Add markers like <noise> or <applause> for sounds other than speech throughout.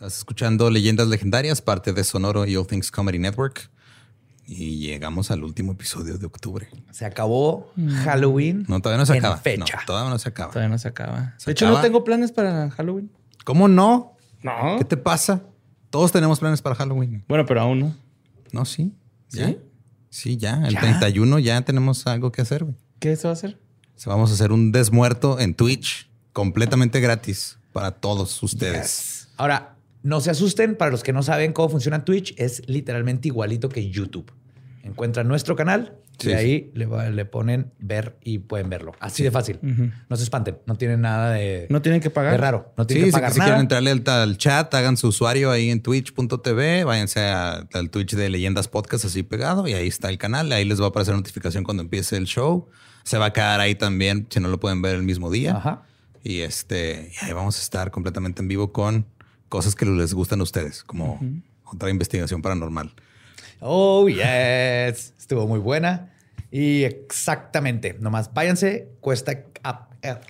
Estás escuchando Leyendas Legendarias, parte de Sonoro y All Things Comedy Network. Y llegamos al último episodio de octubre. Se acabó Halloween. No, todavía no se en acaba. Fecha. No, todavía no se acaba. Todavía no se acaba. ¿Se de hecho, acaba? no tengo planes para Halloween. ¿Cómo no? No. ¿Qué te pasa? Todos tenemos planes para Halloween. Bueno, pero aún no. No, sí. ¿Ya? ¿Sí? Sí, ya. El ¿Ya? 31 ya tenemos algo que hacer. güey. ¿Qué se va a hacer? Vamos a hacer un desmuerto en Twitch completamente gratis para todos ustedes. Ahora, no se asusten. Para los que no saben cómo funciona Twitch, es literalmente igualito que YouTube. Encuentran nuestro canal Sí, y ahí le, ponen ver y pueden verlo. Así de fácil. No se espanten. No tienen nada de, No tienen que pagar. de raro. No Sí, tienen que si, pagar si nada. quieren entrarle al, al chat, hagan su usuario ahí en twitch.tv, váyanse a- al Twitch de Leyendas Podcast así pegado y ahí está el canal. Ahí les va a aparecer notificación cuando empiece el show. Se va a quedar ahí también si no lo pueden ver el mismo día. Ajá. Y este, y ahí vamos a estar completamente en vivo con cosas que les gustan a ustedes, como otra investigación paranormal. Oh, yes. Estuvo muy buena. Y exactamente. Nomás váyanse. Cuesta a- a- a-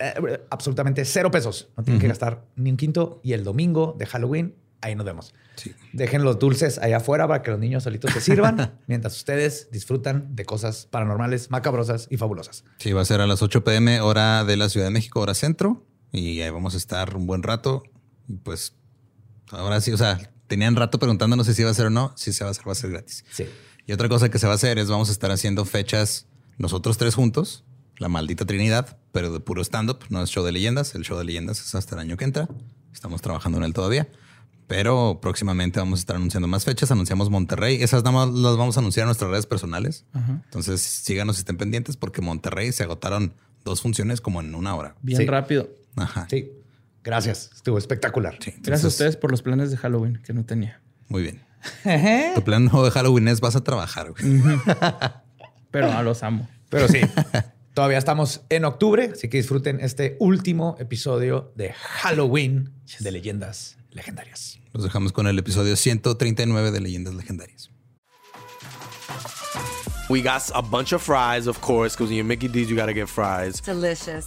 absolutamente cero pesos. No tienen que gastar ni un quinto. Y el domingo de Halloween, ahí nos vemos. Sí. Dejen los dulces allá afuera para que los niños solitos se sirvan <laughs> mientras ustedes disfrutan de cosas paranormales, macabrosas y fabulosas. Sí, va a ser a las 8 pm, hora de la Ciudad de México, hora centro. Y ahí vamos a estar un buen rato. Y pues ahora sí, o sea, tenían rato preguntándonos si se iba a hacer o no. Si se va a hacer, va a ser gratis. Sí. Y otra cosa que se va a hacer es vamos a estar haciendo fechas nosotros tres juntos, la maldita Trinidad, pero de puro stand-up, no es show de leyendas. El show de leyendas es hasta el año que entra. Estamos trabajando en él todavía. Pero próximamente vamos a estar anunciando más fechas. Anunciamos Monterrey. Esas nada más las vamos a anunciar en nuestras redes personales. Entonces síganos y estén pendientes porque Monterrey se agotaron dos funciones como en una hora. Bien Sí. rápido. Ajá. Sí. Gracias. Estuvo espectacular. Sí, Gracias a ustedes por los planes de Halloween que no tenía. Muy bien. Tu plan nuevo de Halloween es vas a trabajar. güey. <laughs> Pero a los amo. Pero sí. Todavía estamos en octubre, así que disfruten este último episodio de Halloween de Leyendas Legendarias. Los dejamos con el episodio 139 de Leyendas Legendarias. We got a bunch of fries, of course, because when you're Mickey D's, you got to get fries. Delicious.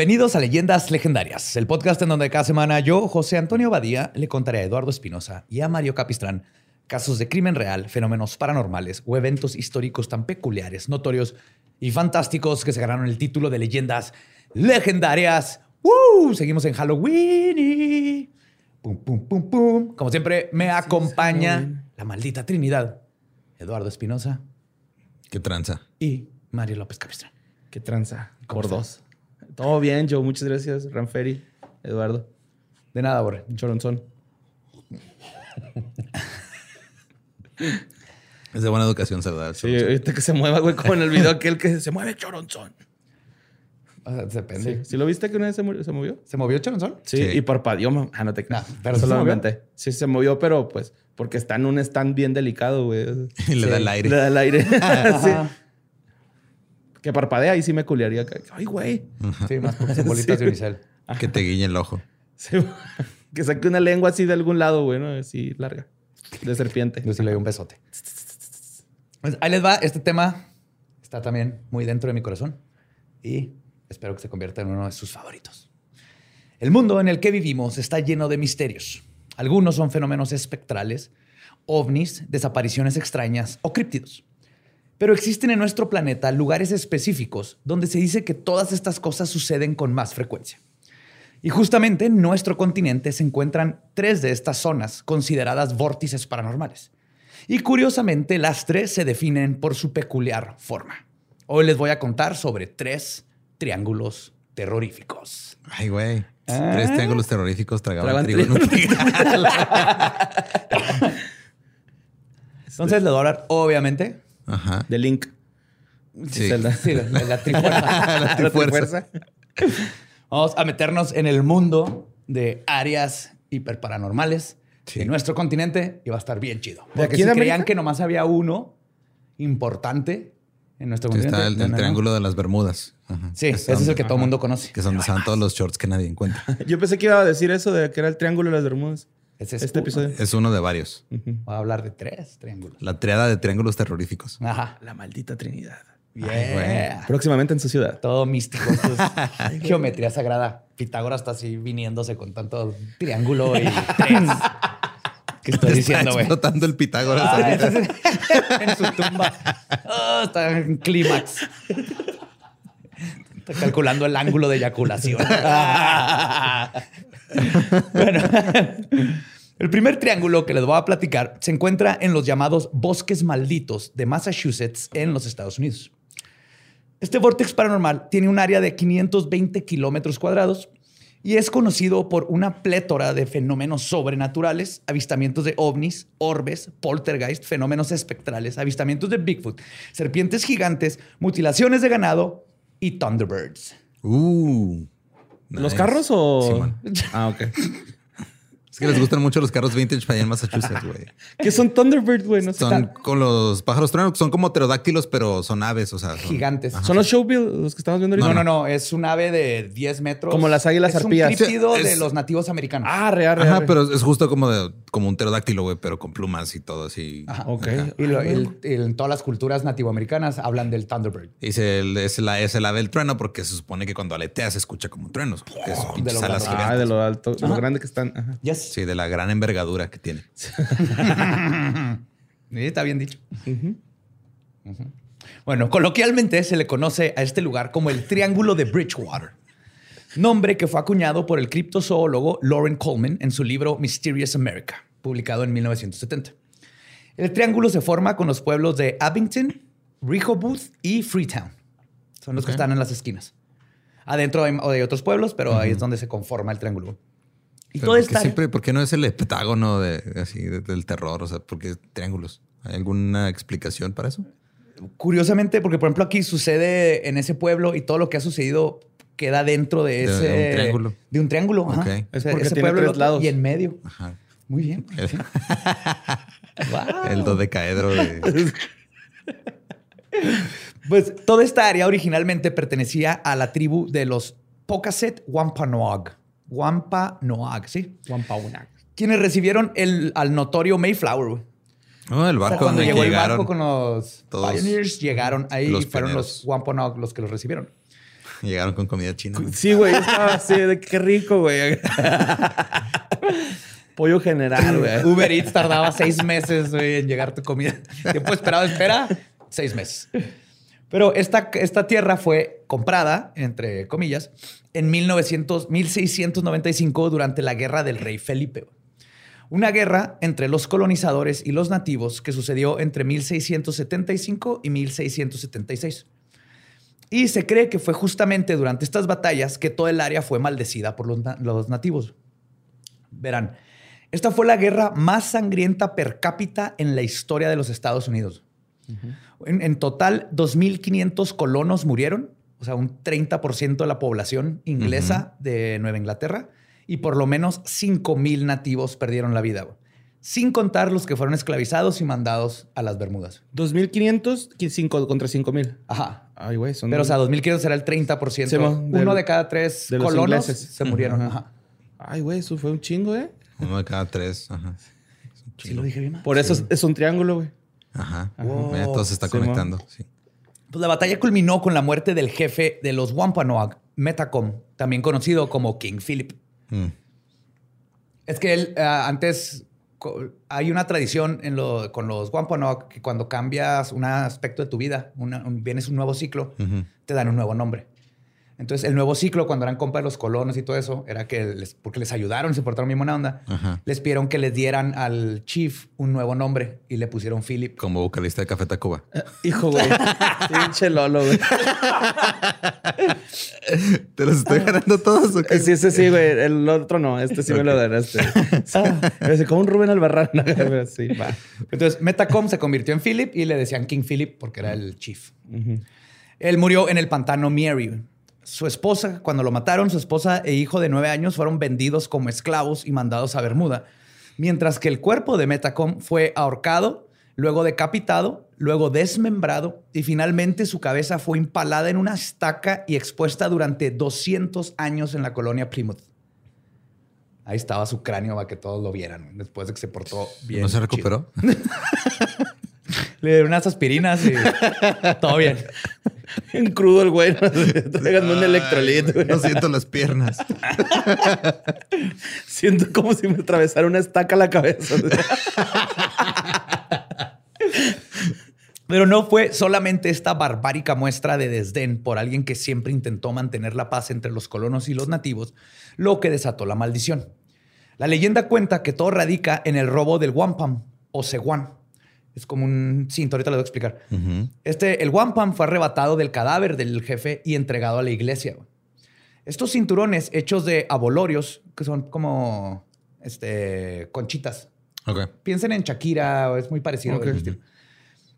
Bienvenidos a Leyendas Legendarias, el podcast en donde cada semana yo, José Antonio Badía, le contaré a Eduardo Espinosa y a Mario Capistrán casos de crimen real, fenómenos paranormales o eventos históricos tan peculiares, notorios y fantásticos que se ganaron el título de Leyendas Legendarias. ¡Woo! Seguimos en Halloween. y- Pum, pum, pum, pum. Como siempre, me acompaña la maldita Trinidad, Eduardo Espinosa Qué tranza. y Mario López Capistrán. Qué tranza. ¿Cómo Por dos. Todo bien, Joe. Muchas gracias. Ranferi, Eduardo, De nada, Borre. Choronzón. Es de buena educación saludar. Sí, ahorita que se mueva, güey, como en el video aquel que se mueve Choronzón. O sea, depende. Sí. ¿Sí lo viste que una vez se, murió- se movió? ¿Se movió Choronzón? Sí, Sí. y parpadeó, mam. Ah, no te creas. No, pero sí se movió. inventé. Sí, se movió, pero pues porque está en un stand bien delicado, güey. <laughs> Y le da el aire. Le da el aire. <laughs> sí. Que parpadea y sí me culiaría. Ay, güey. <laughs> Sí, más porque son <laughs> bolitas Sí. de unicel. Que te guiñe el ojo. Sí, <laughs> que saque una lengua así de algún lado, güey, ¿no? Así larga. De serpiente. Yo sí le doy un besote. Pues ahí les va. Este tema está también muy dentro de mi corazón y espero que se convierta en uno de sus favoritos. El mundo en el que vivimos está lleno de misterios. Algunos son fenómenos espectrales, ovnis, desapariciones extrañas o críptidos. Pero existen en nuestro planeta lugares específicos donde se dice que todas estas cosas suceden con más frecuencia. Y justamente en nuestro continente se encuentran tres de estas zonas consideradas vórtices paranormales. Y curiosamente, las tres se definen por su peculiar forma. Hoy les voy a contar sobre tres triángulos terroríficos. Ay, güey. Ah. Tres triángulos terroríficos tragaban trigo en un trigal. <laughs> Entonces les voy a hablar, obviamente, Ajá. De Link. Sí. Zelda. sí, la, la- la <laughs> trifuerza. La trifuerza. Vamos a meternos en el mundo de áreas hiperparanormales Sí. de nuestro continente y va a estar bien chido. ¿De Porque si creían América? que nomás había uno importante en nuestro Sí, continente. está el, no, el no, no. triángulo de las Bermudas. Ajá. Sí, ese es el que todo el mundo conoce. Que es donde están todos los shorts que nadie encuentra. <laughs> Yo pensé que iba a decir eso de que era el triángulo de las Bermudas. Ese es Este uno. episodio. Es uno de varios. Voy a hablar de tres triángulos. La triada de triángulos terroríficos. Ajá. La maldita Trinidad. Yeah. Próximamente en su ciudad. Todo místico. esto es <laughs> geometría sagrada. Pitágoras está así viniéndose con tanto triángulo y <laughs> tres. ¿Qué estoy diciendo, güey? explotando el Pitágoras. Ah, <laughs> en su tumba. Ah, está en clímax. Calculando el ángulo de eyaculación. <laughs> bueno, el primer triángulo que les voy a platicar se encuentra en los llamados bosques malditos de Massachusetts en los Estados Unidos. Este vórtex paranormal tiene un área de 520 kilómetros cuadrados y es conocido por una plétora de fenómenos sobrenaturales, avistamientos de ovnis, orbes, poltergeist, fenómenos espectrales, avistamientos de Bigfoot, serpientes gigantes, mutilaciones de ganado y Thunderbirds. Uh, ¿Los nice. carros o...? Simón. <laughs> ah, ok. Es que les <laughs> gustan mucho los carros vintage para allá en Massachusetts, güey. <laughs> ¿Qué son Thunderbird, güey? No sé. Son con los pájaros truenos, son como pterodáctilos, pero son aves, o sea. son- Gigantes. ¿Son los Showbill los que estamos viendo No, ahorita? no, no, es un ave de 10 metros. Como las águilas es arpías. un críptido Sí, de es- los nativos americanos. Ah, real, real. Ajá, pero es justo como de como un pterodáctilo, güey, pero con plumas y todo así. Ajá. Ok. Y lo- el- el- en todas las culturas nativoamericanas hablan del Thunderbird. Y se- el- es, la, es el ave del trueno porque se supone que cuando aletea se escucha como truenos. Que es pinches lo. Ah, de lo alto, de lo grande que están. Ajá. Sí, de la gran envergadura que tiene. <laughs> Sí, está bien dicho. Bueno, coloquialmente se le conoce a este lugar como el Triángulo de Bridgewater, nombre que fue acuñado por el criptozoólogo Lauren Coleman en su libro Mysterious America, publicado en 1970. El triángulo se forma con los pueblos de Abington, Rehoboth y Freetown. Son los que están en las esquinas. Adentro hay, hay otros pueblos, pero ahí es donde se conforma el triángulo. Y Pero todo ¿por qué está siempre, ¿por qué no es el heptágono de, así, de- del terror? O sea, ¿por qué triángulos? ¿Hay alguna explicación para eso? Curiosamente, porque por ejemplo aquí sucede en ese pueblo y todo lo que ha sucedido queda dentro de De ese... un triángulo. De un triángulo, ajá. Es porque ese tiene pueblo tres lados. y en medio. Ajá. Muy bien. El. Wow. <laughs> el dodecaedro de... <laughs> Pues toda esta área originalmente pertenecía a la tribu de los Pocasset Wampanoag. Wampanoag, ¿sí? Wampaunak. Quienes recibieron el, al notorio Mayflower. güey. Oh, el O sea, barco cuando donde llegó el llegaron. barco con los todos pioneers, llegaron ahí los fueron los pioneros. Wampanoag los que los recibieron. <laughs> Llegaron con comida china. Sí, güey. Estaba así de qué rico, güey. <laughs> Pollo general, güey. Uber Eats tardaba seis meses güey, en llegar tu comida. Tiempo esperado, espera, seis meses. Pero esta, esta tierra fue comprada, entre comillas, en 1900, 1695 durante la Guerra del Rey Felipe. Una guerra entre los colonizadores y los nativos que sucedió entre 1675 y 1676. Y se cree que fue justamente durante estas batallas que todo el área fue maldecida por los, los nativos. Verán, esta fue la guerra más sangrienta per cápita en la historia de los Estados Unidos. En, en total, 2.500 colonos murieron, o sea, un 30% de la población inglesa de Nueva Inglaterra, y por lo menos 5.000 nativos perdieron la vida, sin contar los que fueron esclavizados y mandados a las Bermudas. 2500 que cinco- contra 5000. Ajá. Ay, güey, son. Pero, o sea, 2.500 era el 30%. Sí, mo, del- Uno de cada tres de colonos ingleses. se murieron. Ajá. Ajá. Ay, güey, eso fue un chingo, ¿eh? Uno de cada tres. Ajá. Sí, lo dije bien. Por eso es, es un triángulo, güey. Ajá. Wow. Mira, todo se está Sí, mo. conectando. Sí. Pues la batalla culminó con la muerte del jefe de los Wampanoag, Metacom, también conocido como King Philip. Mm. Es que él ah, antes hay una tradición en lo- con los Wampanoag que cuando cambias un aspecto de tu vida, una- un- vienes un nuevo ciclo, te dan un nuevo nombre. Entonces, el nuevo ciclo, cuando eran compas de los colonos y todo eso, era que les, porque les ayudaron, se portaron bien buena onda, Ajá. les pidieron que les dieran al chief un nuevo nombre y le pusieron Philip. Como vocalista de Café Tacuba. Hijo, güey. <laughs> Pinche Lolo, güey. <laughs> ¿Te los estoy ganando todos o qué? Sí, ese sí, güey. El otro no. Este sí me lo ganaste. <laughs> Ah, como un Rubén Albarrán. sí, va. Entonces, Metacom se convirtió en Philip y le decían King Philip porque era el chief. Él murió en el pantano Mary. Su esposa, cuando lo mataron, su esposa e hijo de nueve años fueron vendidos como esclavos y mandados a Bermuda, mientras que el cuerpo de Metacom fue ahorcado, luego decapitado, luego desmembrado y finalmente su cabeza fue empalada en una estaca y expuesta durante 200 años en la colonia Plymouth. Ahí estaba su cráneo para que todos lo vieran después de que se portó bien. ¿No se recuperó? <laughs> Le dieron unas aspirinas y <laughs> todo bien. <laughs> En crudo el güey. <laughs> Tráiganme un electrolit, güey. No siento las piernas. <laughs> Siento como si me atravesara una estaca a la cabeza. Pero no fue solamente esta barbárica muestra de desdén por alguien que siempre intentó mantener la paz entre los colonos y los nativos lo que desató la maldición. La leyenda cuenta que todo radica en el robo del wampum o ceguán. Es como un cinto, ahorita lo voy a explicar. Este, el wampum fue arrebatado del cadáver del jefe y entregado a la iglesia. Estos cinturones hechos de abolorios, que son como este, conchitas, Ok. Piensen en Shakira, es muy parecido. estilo.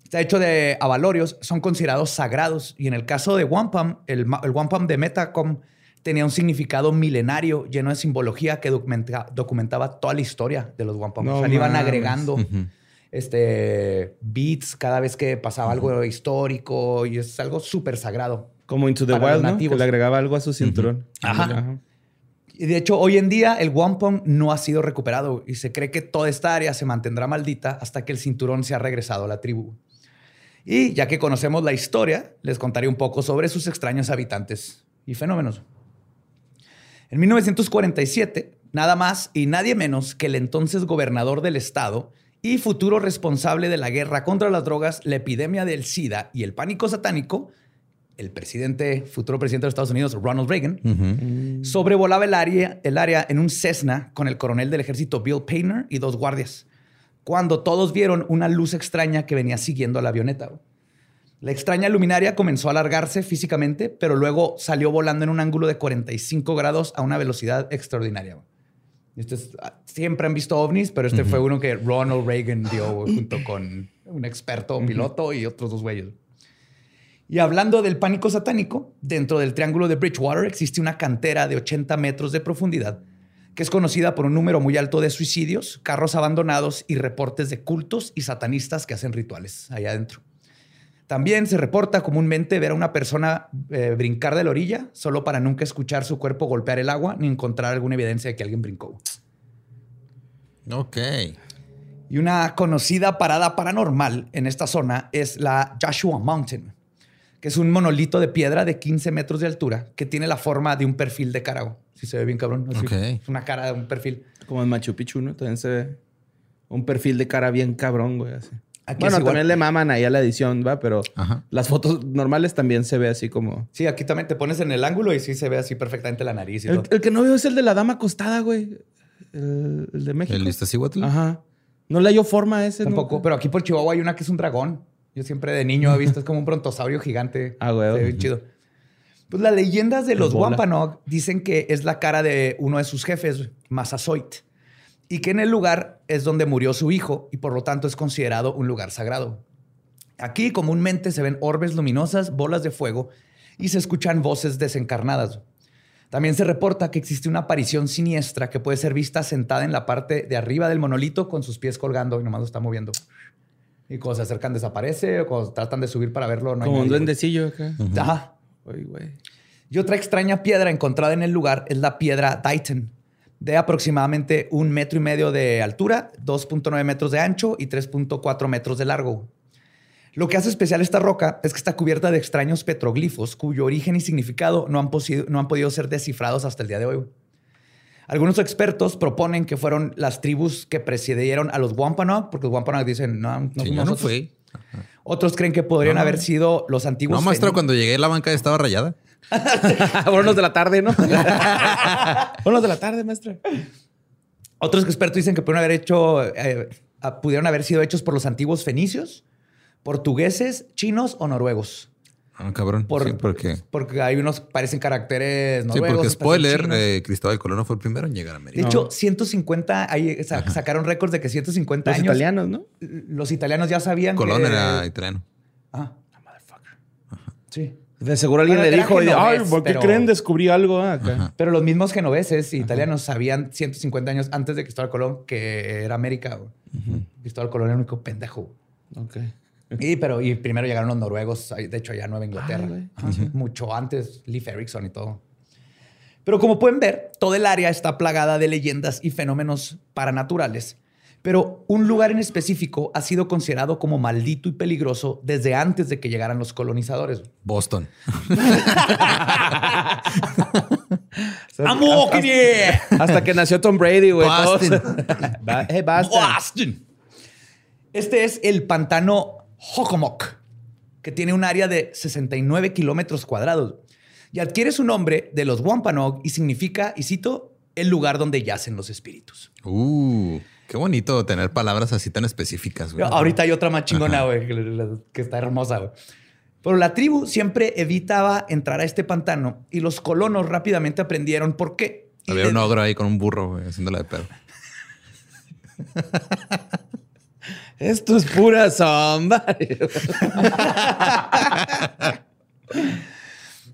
Está hecho de avalorios, son considerados sagrados. Y en el caso de wampum, el, el wampum de Metacom tenía un significado milenario lleno de simbología que documenta- documentaba toda la historia de los wampum. No o sea, le iban agregando este, beats cada vez que pasaba algo histórico y es algo súper sagrado. Como Into the Wild, ¿no? Que le agregaba algo a su cinturón. Ajá. Y de hecho, hoy en día el wampum no ha sido recuperado y se cree que toda esta área se mantendrá maldita hasta que el cinturón se ha regresado a la tribu. Y ya que conocemos la historia, les contaré un poco sobre sus extraños habitantes y fenómenos. En 1947, nada más y nadie menos que el entonces gobernador del estado y futuro responsable de la guerra contra las drogas, la epidemia del SIDA y el pánico satánico, el presidente, futuro presidente de los Estados Unidos, Ronald Reagan, sobrevolaba el área, el área en un Cessna con el coronel del ejército Bill Painter y dos guardias, cuando todos vieron una luz extraña que venía siguiendo a la avioneta. La extraña luminaria comenzó a alargarse físicamente, pero luego salió volando en un ángulo de 45 grados a una velocidad extraordinaria. Este es- ah, siempre han visto ovnis, pero este fue uno que Ronald Reagan dio junto con un experto piloto y otros dos güeyes. Y hablando del pánico satánico, dentro del Triángulo de Bridgewater existe una cantera de 80 metros de profundidad que es conocida por un número muy alto de suicidios, carros abandonados y reportes de cultos y satanistas que hacen rituales allá adentro. También se reporta comúnmente ver a una persona eh, brincar de la orilla solo para nunca escuchar su cuerpo golpear el agua ni encontrar alguna evidencia de que alguien brincó. Ok. Y una conocida parada paranormal en esta zona es la Joshua Mountain, que es un monolito de piedra de 15 metros de altura que tiene la forma de un perfil de cara. Si se ve bien cabrón. así. Ok. Es una cara de un perfil. Como en Machu Picchu, ¿no? También se ve un perfil de cara bien cabrón, güey. Así. Aquí bueno, es igual. también le maman ahí a la edición, ¿va? Pero Ajá. las fotos normales también se ve así como... Sí, aquí también te pones en el ángulo y sí se ve así perfectamente la nariz y El, todo. el que no veo es el de la dama acostada, güey. El, el de México. ¿El Iztaccíhuatl? Ajá. No le hallo forma a ese. Tampoco, nunca. pero aquí por Chihuahua hay una que es un dragón. Yo siempre de niño he visto, es como un brontosaurio gigante. <laughs> Ah, güey. Se ve bien chido. Pues las leyendas de los bola. Wampanoag dicen que es la cara de uno de sus jefes, Massasoit, y que en el lugar es donde murió su hijo y por lo tanto es considerado un lugar sagrado. Aquí comúnmente se ven orbes luminosas, bolas de fuego y se escuchan voces desencarnadas. También se reporta que existe una aparición siniestra que puede ser vista sentada en la parte de arriba del monolito con sus pies colgando y nomás lo está moviendo. Y cuando se acercan desaparece o cuando tratan de subir para verlo no hay Como un duendecillo acá. Ajá. Güey. Y otra extraña piedra encontrada en el lugar es la piedra Dighton, de aproximadamente un metro y medio de altura, 2.9 metros de ancho y 3.4 metros de largo. Lo que hace especial esta roca es que está cubierta de extraños petroglifos cuyo origen y significado no han, no han podido ser descifrados hasta el día de hoy. Algunos expertos proponen que fueron las tribus que precedieron a los Wampanoag, porque los Wampanoag dicen, no, no Sí, yo no nosotros". fui. Otros creen que podrían No. haber sido los antiguos No, maestro, cuando llegué la banca estaba rayada. <laughs> Vámonos de la tarde, ¿no? <laughs> Vámonos de la tarde, maestra. Otros expertos dicen que pudieron haber hecho, eh, pudieron haber sido hechos por los antiguos fenicios, portugueses, chinos o noruegos. Ah, cabrón. Por- sí, porque, Porque hay unos parecen caracteres sí, noruegos. porque otros spoiler, eh, Cristóbal Colón no fue el primero en llegar a de América. hecho, 150, ahí sa- sacaron récords de que 150 Los años. italianos, ¿no? Los italianos ya sabían Colón que- era italiano. Ah, sí. De seguro alguien Bueno, le dijo, genovés, ay, ¿por qué pero- creen descubrí algo ah, acá? Ajá. Pero los mismos genoveses y italianos sabían 150 años antes de Cristóbal Colón que era América. Cristóbal Colón era el único pendejo. Ok. Y, pero, y primero llegaron los noruegos, de hecho, allá a Nueva Inglaterra. Mucho antes, Leif Erikson y todo. Pero como pueden ver, todo el área está plagada de leyendas y fenómenos paranaturales. Pero un lugar en específico ha sido considerado como maldito y peligroso desde antes de que llegaran los colonizadores. Boston. <laughs> ¡Amo, hasta, que hasta que nació Tom Brady, güey. Boston. <laughs> hey, basta. Boston. Este es el pantano Hockomock, que tiene un área de 69 kilómetros cuadrados y adquiere su nombre de los Wampanoag y significa, y cito, el lugar donde yacen los espíritus. Uh, qué bonito tener palabras así tan específicas, güey. Ahorita hay otra más chingona, güey, que, está hermosa, güey. Pero la tribu siempre evitaba entrar a este pantano y los colonos rápidamente aprendieron por qué. Había un ogro ahí con un burro, güey, haciéndola de pedo. <laughs> Esto es pura sombra. <laughs>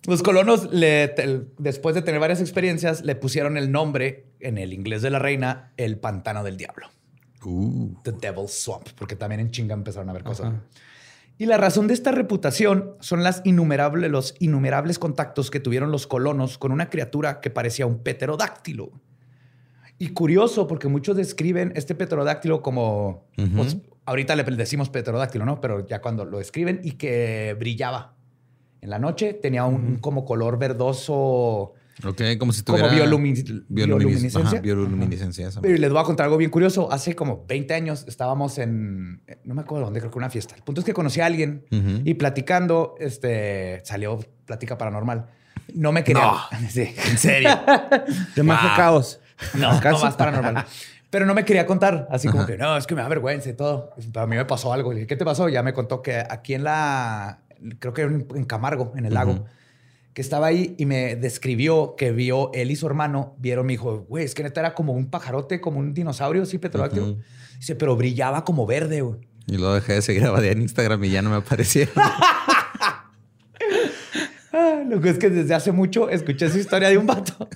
Los colonos, le- te- después de tener varias experiencias, le pusieron el nombre, en el inglés de la reina, el pantano del diablo. Uh, The Devil's Swamp, porque también en chinga empezaron a ver cosas. Y la razón de esta reputación son las innumerables, los innumerables contactos que tuvieron los colonos con una criatura que parecía un pterodáctilo. Y curioso, porque muchos describen este pterodáctilo como, pues, ahorita le decimos pterodáctilo, ¿no? Pero ya cuando lo describen y que brillaba. En la noche tenía un como color verdoso, ok, como si como tuviera... biolumi- bioluminis- bioluminiscencia. Ajá, bioluminiscencia. Pero les voy a contar algo bien curioso. Hace como 20 años estábamos en, no me acuerdo dónde, creo que una fiesta. El punto es que conocí a alguien Ujú. y platicando, este, salió plática paranormal. No me quería. <laughs> Sí, en serio. <laughs> De Majo Caos. No, ¿Acaso? no más paranormal. Pero no me quería contar, así como que no, es que me da vergüenza y todo. Pero a mí me pasó algo. Le dije, ¿qué te pasó? Ya me contó que aquí en la, creo que en, en Camargo, en el lago, que estaba ahí y me describió que vio él y su hermano, vieron, me dijo, güey, es que neta era como un pajarote, como un dinosaurio, sí, petrodáctilo. Ujú. Dice, pero brillaba como verde, güey. Y luego dejé de seguir a Badía en Instagram y ya no me aparecieron. <laughs> Lo que es que desde hace mucho escuché esa historia de un vato.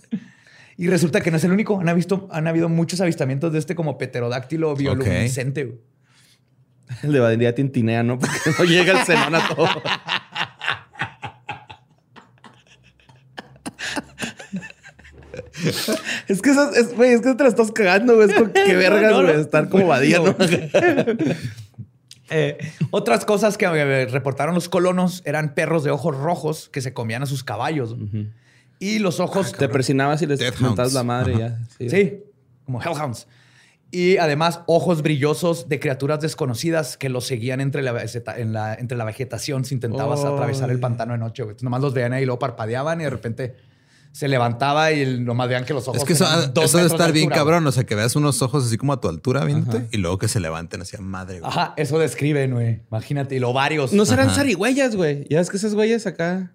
Y resulta que no es el único. Han, visto, han habido muchos avistamientos de este como pterodáctilo bioluminiscente. güey. El de Badría tintinea, ¿no? Porque no llega el cenón a todo. <laughs> Es que es, güey, es que te la estás cagando, güey. Es como, qué <laughs> vergas, No, no. güey, estar como Badía, ¿no? <laughs> Eh, otras cosas que eh, reportaron los colonos eran perros de ojos rojos que se comían a sus caballos. Y los ojos... Te persinabas y les Hounds. la madre Ajá. ya. Sí, como hellhounds. Y además ojos brillosos de criaturas desconocidas que los seguían entre la, vegeta- en la- entre la vegetación si intentabas atravesar el pantano de noche. güey. Nomás los veían ahí y luego parpadeaban y de repente se levantaba y el- nomás vean que los ojos... es que eso, eso debe de estar bien altura, cabrón. O sea, que veas unos ojos así como a tu altura, viéndote, y luego que se levanten así a madre, güey. Ajá, eso describen, güey. Imagínate, y lo varios. No serán zarigüeyas, güey. Ya ves que esas güeyes acá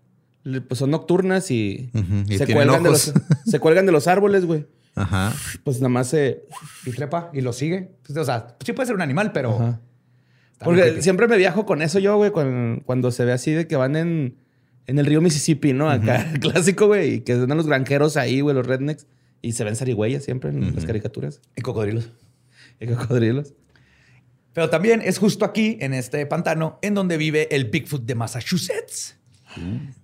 pues son nocturnas y, se, cuelgan de los, <laughs> se cuelgan de los árboles, güey. Ajá. Pues nada más se... Y trepa y lo sigue. Pues, o sea, sí puede ser un animal, pero... Porque creepy. siempre me viajo con eso yo, güey, cuando, cuando se ve así de que van en, en el río Mississippi, ¿no? Acá, <laughs> clásico, güey, y que andan los granjeros ahí, güey, los rednecks, y se ven zarigüeyas siempre en las caricaturas. Y cocodrilos. Y cocodrilos. Pero también es justo aquí, en este pantano, en donde vive el Bigfoot de Massachusetts.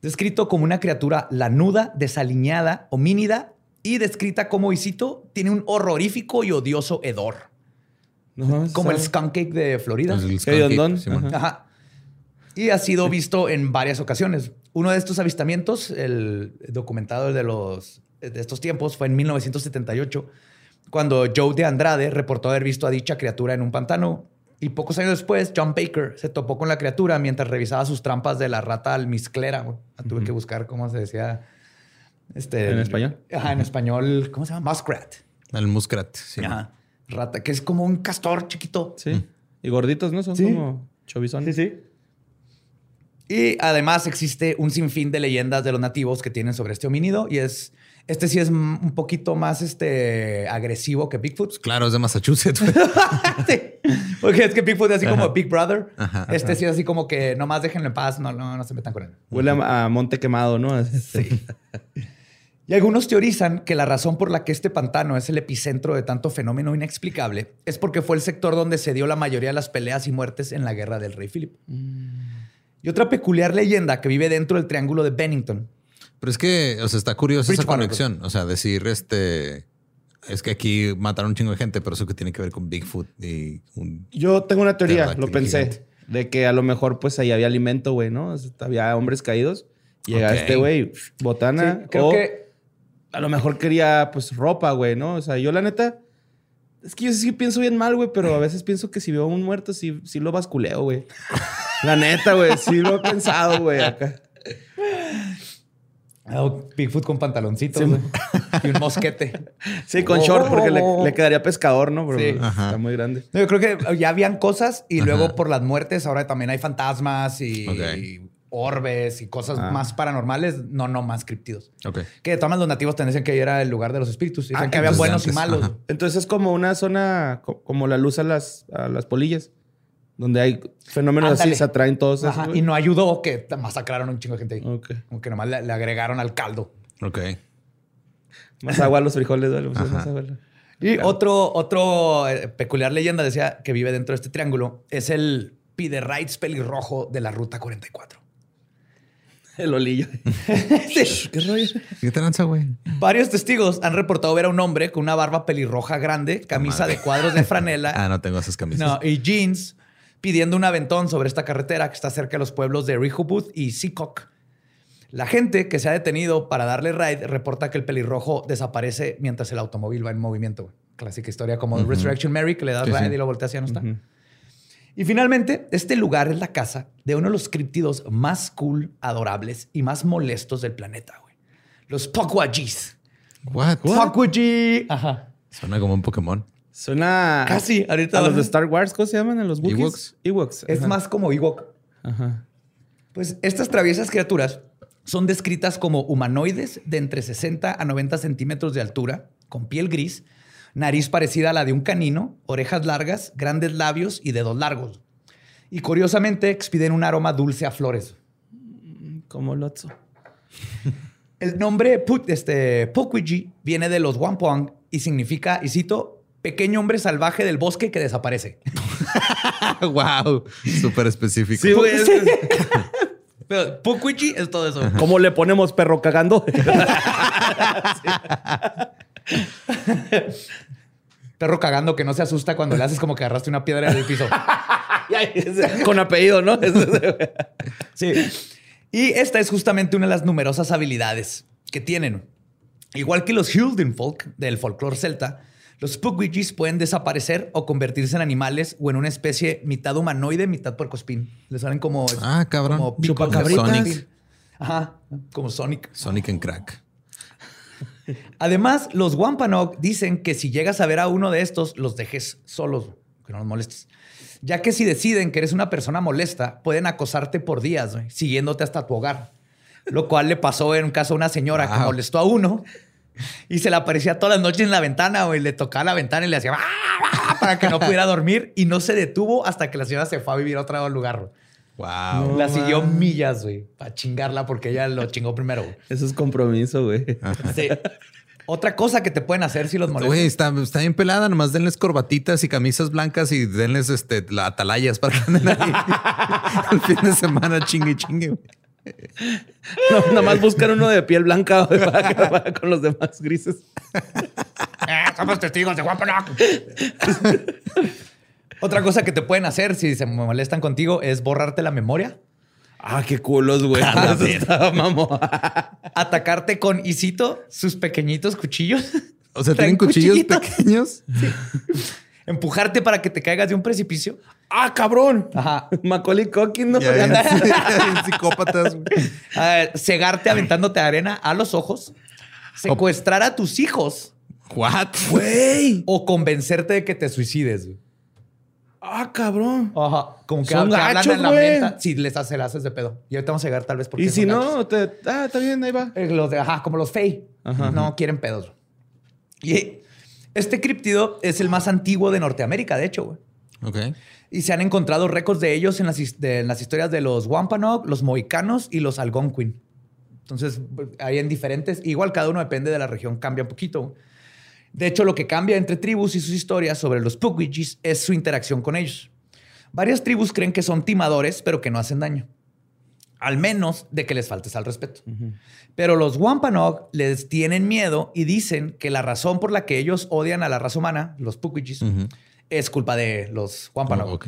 Descrito como una criatura lanuda, desaliñada, homínida y descrita como, y cito, tiene un horrorífico y odioso hedor. No, Como el skunk cake de Florida. El skunk. Ajá. Ajá. Y ha sido visto en varias ocasiones. Uno de estos avistamientos, el documentado de, los, de estos tiempos, fue en 1978, cuando Joe de Andrade reportó haber visto a dicha criatura en un pantano Y pocos años después, John Baker se topó con la criatura mientras revisaba sus trampas de la rata almizclera. Tuve que buscar cómo se decía. Este, ¿En español? Ajá, en español. ¿Cómo se llama? Muskrat. El muskrat. Sí. Ajá. Rata, que es como un castor chiquito. Sí. Y gorditos, ¿no? Son Sí. como chovizones. sí. Y además existe un sinfín de leyendas de los nativos que tienen sobre este homínido y es este sí es un poquito más este agresivo que Bigfoot. Claro, es de Massachusetts. <laughs> Sí. Porque es que Bigfoot es así como. Big Brother. Ajá, este sí es así como que nomás déjenlo en paz, no, no, no se metan con él. Huele a, a monte quemado, ¿no? Sí. Y algunos teorizan que la razón por la que este pantano es el epicentro de tanto fenómeno inexplicable es porque fue el sector donde se dio la mayoría de las peleas y muertes en la guerra del rey Philip. Y otra peculiar leyenda que vive dentro del triángulo de Bennington. Pero es que, o sea, está curiosa esa conexión. O sea, decir, este, es que aquí mataron un chingo de gente, pero eso que tiene que ver con Bigfoot y un... Yo tengo una teoría, lo pensé, gigante. de que a lo mejor pues ahí había alimento, güey, ¿no? O sea, había hombres caídos. Y llega Ok. este güey, botana. Sí, creo o que a lo mejor quería pues ropa, güey, ¿no? O sea, yo la neta, es que yo sí pienso bien mal, güey, pero a veces pienso que si veo a un muerto, sí, sí lo basculeo, güey. <laughs> La neta, güey, sí lo he pensado, güey, acá. Bigfoot con pantaloncitos Sí. y un mosquete. Sí, con short, porque le, le quedaría pescador, ¿no? Pero Sí. Ajá. está muy grande. No, Yo creo que ya habían cosas y Ajá. luego por las muertes ahora también hay fantasmas y, orbes y cosas Ah. más paranormales, no, no más criptidos. Ok. Que de todas maneras los nativos te decían que ahí era el lugar de los espíritus. Dicen Ah, que había buenos y malos. ajá. Entonces es como una zona, co- como la luz a las, a las polillas, donde hay fenómenos Ándale. así, se atraen todos esos. Ajá, güey. y no ayudó que masacraron un chingo de gente ahí. Ok. Como que nomás le, le agregaron al caldo. Ok. Más agua a los frijoles. Pues, más agua. Y otro, otro eh, peculiar leyenda decía que vive dentro de este triángulo es el Piderrites pelirrojo de la Ruta 44. El olillo. <laughs> Sí. ¿Qué rollo? ¿Qué tranza, güey? Varios testigos han reportado ver a un hombre con una barba pelirroja grande, camisa de cuadros de franela <laughs> Ah, no tengo esas camisas. no, y jeans pidiendo un aventón sobre esta carretera que está cerca de los pueblos de Rehoboth y Seacock. La gente que se ha detenido para darle ride reporta que el pelirrojo desaparece mientras el automóvil va en movimiento. Clásica historia como de Resurrection Mary, que le das Sí, ride sí. y lo volteas y ya no está. Y finalmente, este lugar es la casa de uno de los criptidos más cool, adorables y más molestos del planeta, güey. Los Pukwajis. What? Ajá. Suena como un Pokémon. Suena. Casi, ahorita A los de Star Wars, ¿cómo se llaman? A los Wookiees. Ewoks. Ewoks. Es ajá. más como Ewok. Ajá. Pues estas traviesas criaturas son descritas como humanoides de entre 60 a 90 centímetros de altura, con piel gris, nariz parecida a la de un canino, orejas largas, grandes labios y dedos largos. Y curiosamente expiden un aroma dulce a flores. Como Lotso. El nombre Put- este, Pukwiji viene de los Wampong y significa, y cito, pequeño hombre salvaje del bosque que desaparece. <laughs> wow. Súper específico. Sí, güey. <laughs> Pero es todo eso. ¿Cómo le ponemos perro cagando? <laughs> Perro cagando que no se asusta cuando le haces como que agarraste una piedra del piso. Con apellido, ¿no? Sí. Y esta es justamente una de las numerosas habilidades que tienen. Igual que los Hildenfolk del folclore celta, los Pukwidgis pueden desaparecer o convertirse en animales o en una especie mitad humanoide, mitad puercoespín. Les salen como... Ah, cabrón. Como puercoespín. Ajá, como Sonic. Sonic en crack. Además, los Wampanoag dicen que si llegas a ver a uno de estos, los dejes solos, que no los molestes. Ya que si deciden que eres una persona molesta, pueden acosarte por días, siguiéndote hasta tu hogar. Lo cual le pasó en un caso a una señora que molestó a uno y se le aparecía todas las noches en la ventana, güey. Le tocaba la ventana y le hacía "Ah", para que no pudiera dormir y no se detuvo hasta que la señora se fue a vivir a otro lugar. güey. Wow. la siguió millas, güey, para chingarla porque ella lo chingó primero. güey. Eso es compromiso, güey. Sí. Otra cosa que te pueden hacer si los molestas. Güey, está, está bien pelada. Nomás denles corbatitas y camisas blancas y denles este, la atalayas para que anden ahí <laughs> el fin de semana chingue y chingue. güey. <laughs> No, nada más buscar uno de piel blanca <laughs> para con los demás grises. Eh, <laughs> somos testigos de Wampanoag. Otra cosa que te pueden hacer si se molestan contigo es borrarte la memoria, Ah, qué culos, güey. Mamón. atacarte con, y cito, sus pequeñitos cuchillos. O sea, tienen cuchillos cuchillitos. pequeños. Empujarte para que te caigas de un precipicio. ¡Ah, cabrón! Ajá. <laughs> Macaulay Culkin, ¿no? Ya bien, bien <laughs> <laughs> psicópatas. güey. Ah, cegarte aventándote arena a los ojos, secuestrar a tus hijos What? Güey. o convencerte de que te suicides. güey. ¡Ah, cabrón! Ajá. Como que, Son que hablan gachos, en la menta. Si les haces, le haces de pedo. Y ahorita vamos a llegar tal vez porque Y si no, te... Ah, está bien, ahí va. Eh, Los de, ajá, como los Fey. No quieren pedos. Y este criptido es el más antiguo de Norteamérica, de hecho. güey. Ok. Y se han encontrado récords de ellos en las, his- de- en las historias de los Wampanoag, los Mohicanos y los Algonquin. Entonces, hay en diferentes. Igual cada uno depende de la región, cambia un poquito. De hecho, lo que cambia entre tribus y sus historias sobre los Pukwudgies es su interacción con ellos. Varias tribus creen que son timadores, pero que no hacen daño. Al menos de que les faltes al respeto. Pero los Wampanoag les tienen miedo y dicen que la razón por la que ellos odian a la raza humana, los Pukwudgies, es culpa de los Wampanoag. Oh.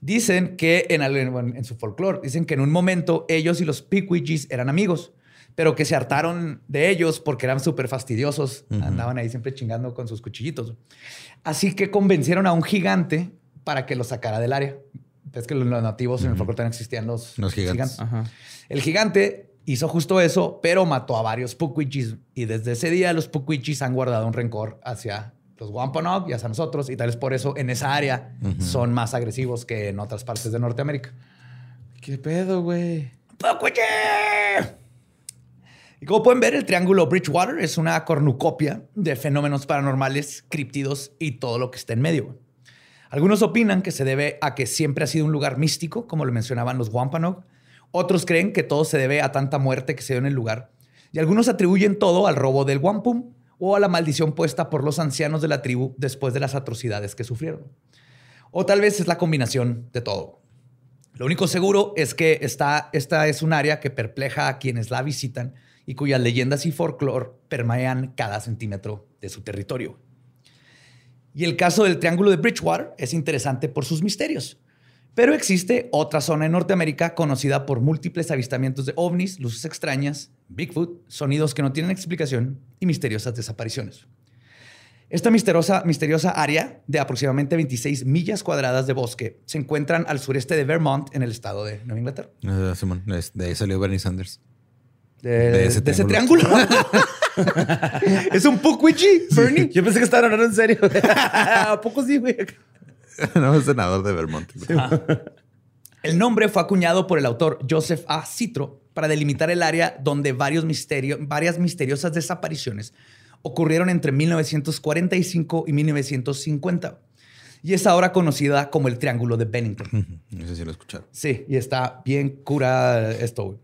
Dicen que en, su folclore, dicen que en un momento ellos y los Pequidgis eran amigos, pero que se hartaron de ellos porque eran súper fastidiosos. Andaban ahí siempre chingando con sus cuchillitos. Así que convencieron a un gigante para que los sacara del área. Es que los nativos en el folclore también existían los, Los gigantes. Ajá. El gigante hizo justo eso, pero mató a varios Pukwudgies. Y desde ese día los Pukwudgies han guardado un rencor hacia los Wampanoag y hacia nosotros. Y tal vez por eso en esa área son más agresivos que en otras partes de Norteamérica. ¿Qué pedo, güey? ¡Pukwudgie! Y como pueden ver, el triángulo Bridgewater es una cornucopia de fenómenos paranormales, críptidos y todo lo que está en medio. Algunos opinan que se debe a que siempre ha sido un lugar místico, como lo mencionaban los Wampanoag. Otros creen que todo se debe a tanta muerte que se dio en el lugar. Y algunos atribuyen todo al robo del Wampum o a la maldición puesta por los ancianos de la tribu después de las atrocidades que sufrieron. O tal vez es la combinación de todo. Lo único seguro es que esta, esta es un área que perpleja a quienes la visitan y cuyas leyendas y folclore permean cada centímetro de su territorio. Y el caso del Triángulo de Bridgewater es interesante por sus misterios. Pero existe otra zona en Norteamérica conocida por múltiples avistamientos de ovnis, luces extrañas, Bigfoot, sonidos que no tienen explicación y misteriosas desapariciones. Esta misteriosa, misteriosa área de aproximadamente 26 millas cuadradas de bosque se encuentran al sureste de Vermont, en el estado de Nueva Inglaterra. Ah, Simón, de ahí salió Bernie Sanders. De, De ese de ese triángulo. <laughs> es un Pukwudgie, Bernie. Yo pensé que estaban hablando en serio. <laughs> ¿A poco sí, güey? <laughs> no, es senador de Vermont. El nombre fue acuñado por el autor Joseph A. Citro para delimitar el área donde varios misterio- varias misteriosas desapariciones ocurrieron entre 1945 y 1950. Y es ahora conocida como el Triángulo de Bennington. <laughs> No sé si lo escucharon. Sí, y está bien cura esto. güey.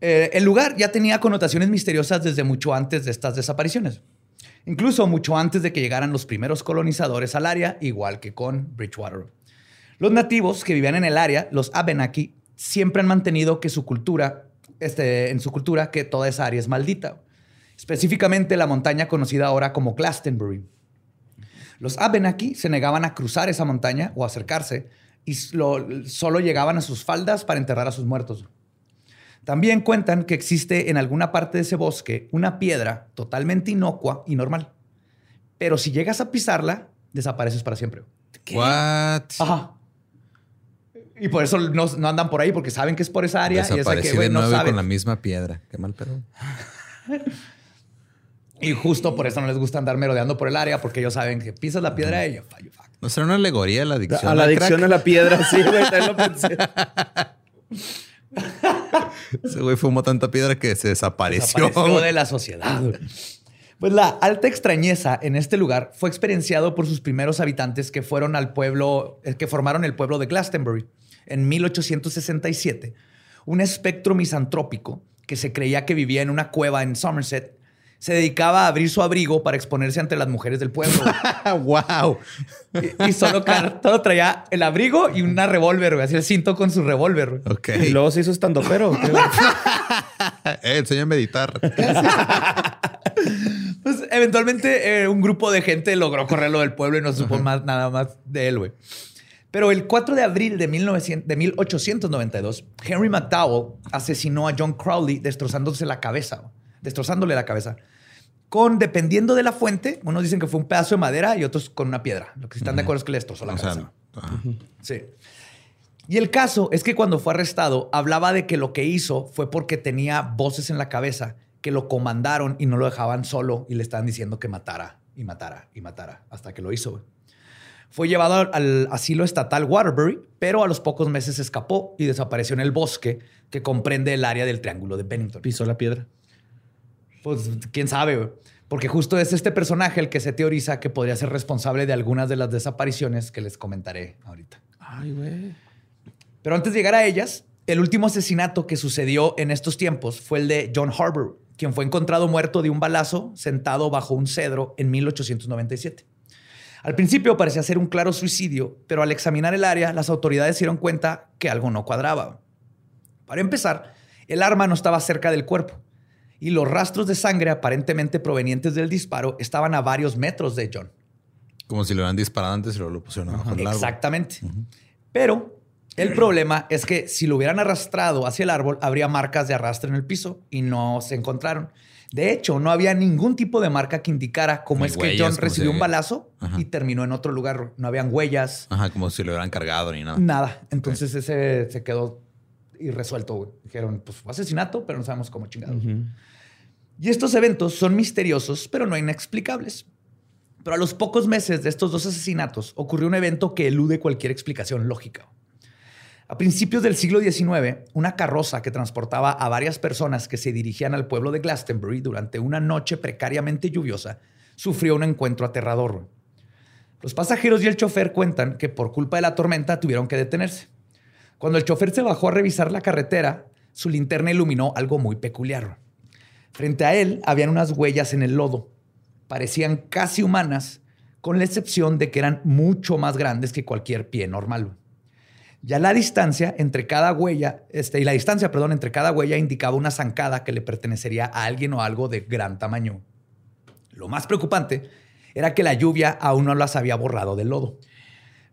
Eh, el lugar ya tenía connotaciones misteriosas desde mucho antes de estas desapariciones. Incluso mucho antes de que llegaran los primeros colonizadores al área, igual que con Bridgewater. Los nativos que vivían en el área, los Abenaki, siempre han mantenido que su cultura, este, en su cultura, que toda esa área es maldita. Específicamente la montaña conocida ahora como Glastonbury. Los Abenaki se negaban a cruzar esa montaña o acercarse y lo- solo llegaban a sus faldas para enterrar a sus muertos. También cuentan que existe en alguna parte de ese bosque una piedra totalmente inocua y normal. Pero si llegas a pisarla, desapareces para siempre. What? Ajá. Y por eso no, no andan por ahí, porque saben que es por esa área. y es de Desaparecí que, de no nuevo y saben. con la misma piedra. Qué mal pedo. <laughs> Y justo por eso no les gusta andar merodeando por el área, porque ellos saben que pisas la piedra y you fuck. ¿No será una alegoría a la adicción? A la adicción a crack? la piedra, sí, güey. Lo <laughs> pensé. <laughs> Ese güey fumó tanta piedra que se desapareció. Desapareció de la sociedad. Pues la alta extrañeza en este lugar fue experienciado por sus primeros habitantes que fueron al pueblo, eh, que formaron el pueblo de Glastonbury en 1867. Un espectro misantrópico que se creía que vivía en una cueva en Somerset se dedicaba a abrir su abrigo para exponerse ante las mujeres del pueblo. <laughs> wow. y, y solo, traía el abrigo y una revólver, güey. Así el cinto con su revólver. Ok. Y luego se hizo estando pero. <laughs> Eh, enséñame a meditar. <laughs> Pues eventualmente eh, un grupo de gente logró correrlo del pueblo y no supo más, nada más de él, güey. Pero el 4 de abril de, 1900 de 1892, Henry McDowell asesinó a John Crowley destrozándose la cabeza, destrozándole la cabeza. con, dependiendo de la fuente, unos dicen que fue un pedazo de madera y otros con una piedra. Lo que están de acuerdo es que le destrozó la O sea, cabeza. Sí. Y el caso es que cuando fue arrestado, hablaba de que lo que hizo fue porque tenía voces en la cabeza que lo comandaron y no lo dejaban solo y le estaban diciendo que matara y matara y matara hasta que lo hizo. Fue llevado al- al asilo estatal Waterbury, pero a los pocos meses escapó y desapareció en el bosque que comprende el área del Triángulo de Bennington. Pisó la piedra. Pues quién sabe, güey. Porque justo es este personaje el que se teoriza que podría ser responsable de algunas de las desapariciones que les comentaré ahorita. Ay, güey. Pero antes de llegar a ellas, el último asesinato que sucedió en estos tiempos fue el de John Harbour, quien fue encontrado muerto de un balazo sentado bajo un cedro en 1897. Al principio parecía ser un claro suicidio, pero al examinar el área, las autoridades se dieron cuenta que algo no cuadraba. Para empezar, el arma no estaba cerca del cuerpo y los rastros de sangre aparentemente provenientes del disparo estaban a varios metros de John. Como si lo hubieran disparado antes y luego lo pusieron abajo del árbol. Exactamente. Pero el problema es que si lo hubieran arrastrado hacia el árbol, habría marcas de arrastre en el piso y no se encontraron. De hecho, no había ningún tipo de marca que indicara cómo Ni es que John recibió si- un balazo Ajá. y terminó en otro lugar. No habían huellas, Ajá, como si lo hubieran cargado ni nada. nada. Entonces ese se quedó irresuelto. Dijeron, pues fue asesinato, pero no sabemos cómo chingado. Y estos eventos son misteriosos, pero no inexplicables. Pero a los pocos meses de estos dos asesinatos ocurrió un evento que elude cualquier explicación lógica. A principios del siglo XIX, una carroza que transportaba a varias personas que se dirigían al pueblo de Glastonbury durante una noche precariamente lluviosa sufrió un encuentro aterrador. Los pasajeros y el chofer cuentan que por culpa de la tormenta tuvieron que detenerse. Cuando el chofer se bajó a revisar la carretera, su linterna iluminó algo muy peculiar. Frente a él habían unas huellas en el lodo. Parecían casi humanas, con la excepción de que eran mucho más grandes que cualquier pie normal. Ya la distancia entre cada huella, este, y la distancia, perdón, entre cada huella indicaba una zancada que le pertenecería a alguien o algo de gran tamaño. Lo más preocupante era que la lluvia aún no las había borrado del lodo,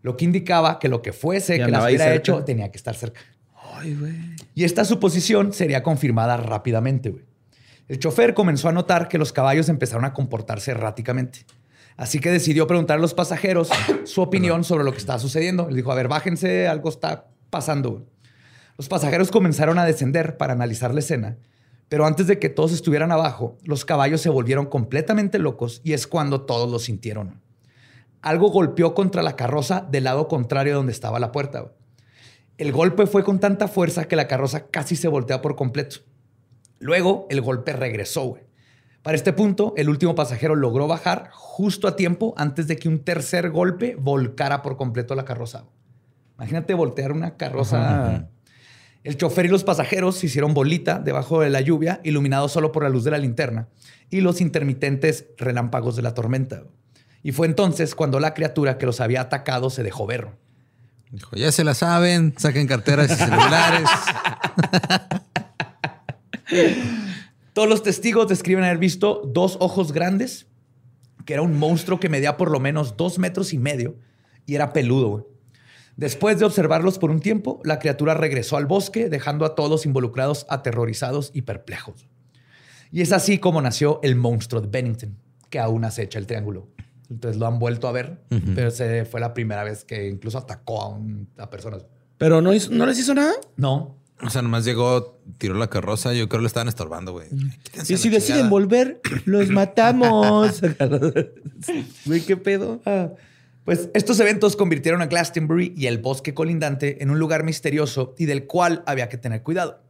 lo que indicaba que lo que fuese que las hubiera hecho tenía que estar cerca. Ay. Y esta suposición sería confirmada rápidamente. güey. El chofer comenzó a notar que los caballos empezaron a comportarse erráticamente. Así que decidió preguntar a los pasajeros su opinión sobre lo que estaba sucediendo. Les dijo, a ver, bájense, algo está pasando. güey". Los pasajeros comenzaron a descender para analizar la escena, pero antes de que todos estuvieran abajo, los caballos se volvieron completamente locos y es cuando todos lo sintieron. Algo golpeó contra la carroza del lado contrario de donde estaba la puerta. El golpe fue con tanta fuerza que la carroza casi se voltea por completo. Luego el golpe regresó. güey. Para este punto, el último pasajero logró bajar justo a tiempo antes de que un tercer golpe volcara por completo la carroza. Imagínate voltear una carroza. El chofer y los pasajeros se hicieron bolita debajo de la lluvia, iluminados solo por la luz de la linterna y los intermitentes relámpagos de la tormenta. Y fue entonces cuando la criatura que los había atacado se dejó ver. Dijo, ya se la saben, saquen carteras y celulares. <laughs> Todos los testigos describen haber visto dos ojos grandes, que era un monstruo que medía por lo menos dos metros y medio y era peludo. Después de observarlos por un tiempo, la criatura regresó al bosque, dejando a todos los involucrados aterrorizados y perplejos. Y es así como nació el monstruo de Bennington, que aún acecha el triángulo. Entonces lo han vuelto a ver, pero se fue la primera vez que incluso atacó a, un- a personas. Pero no, hizo- no les hizo nada. No, O sea, nomás llegó, tiró la carroza. Yo creo que le estaban estorbando, güey. Quítense Y si deciden chingada. volver, <clears throat> los matamos. <laughs> Güey, qué pedo. Ah, Pues estos eventos convirtieron a Glastonbury y el bosque colindante en un lugar misterioso y del cual había que tener cuidado.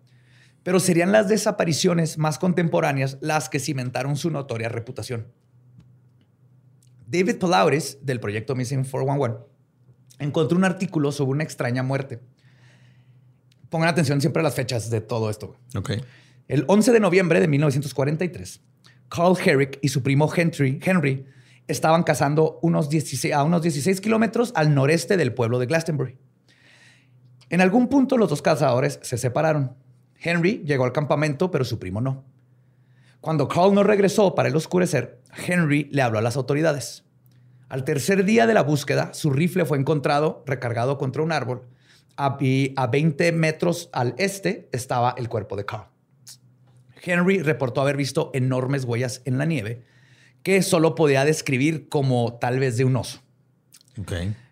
Pero serían las desapariciones más contemporáneas las que cimentaron su notoria reputación. David Palauris, del proyecto Missing 411, encontró un artículo sobre una extraña muerte. Pongan atención siempre a las fechas de todo esto. El 11 de noviembre de 1943, Carl Herrick y su primo Henry, Henry estaban cazando unos 16, a unos 16 kilómetros al noreste del pueblo de Glastonbury. En algún punto los dos cazadores se separaron. Henry llegó al campamento, pero su primo no. Cuando Carl no regresó para el oscurecer, Henry le habló a las autoridades. Al tercer día de la búsqueda, su rifle fue encontrado recargado contra un árbol a, y a 20 metros al este estaba el cuerpo de Carl. Henry reportó haber visto enormes huellas en la nieve que solo podía describir como tal vez de un oso.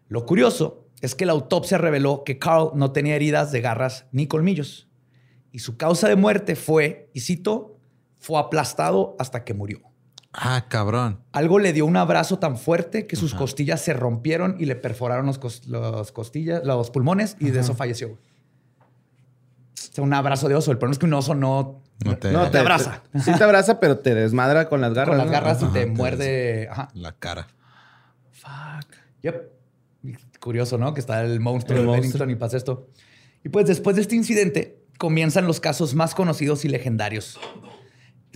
Lo curioso es que la autopsia reveló que Carl no tenía heridas de garras ni colmillos. Y su causa de muerte fue, y cito, fue aplastado hasta que murió. Ah, cabrón. Algo le dio un abrazo tan fuerte que sus costillas se rompieron y le perforaron los, cos- los costillas, los pulmones y de eso falleció. O sea, un abrazo de oso. El problema es que un oso no, No te- no te abraza. te- <laughs> sí te abraza, pero te desmadra con las garras. con las ¿no? garras y Ajá, te te muerde. Ajá. La cara. Yep. Curioso, ¿no? Que está el monstruo El de. Bennington y pasa esto. Y pues después de este incidente comienzan los casos más conocidos y legendarios.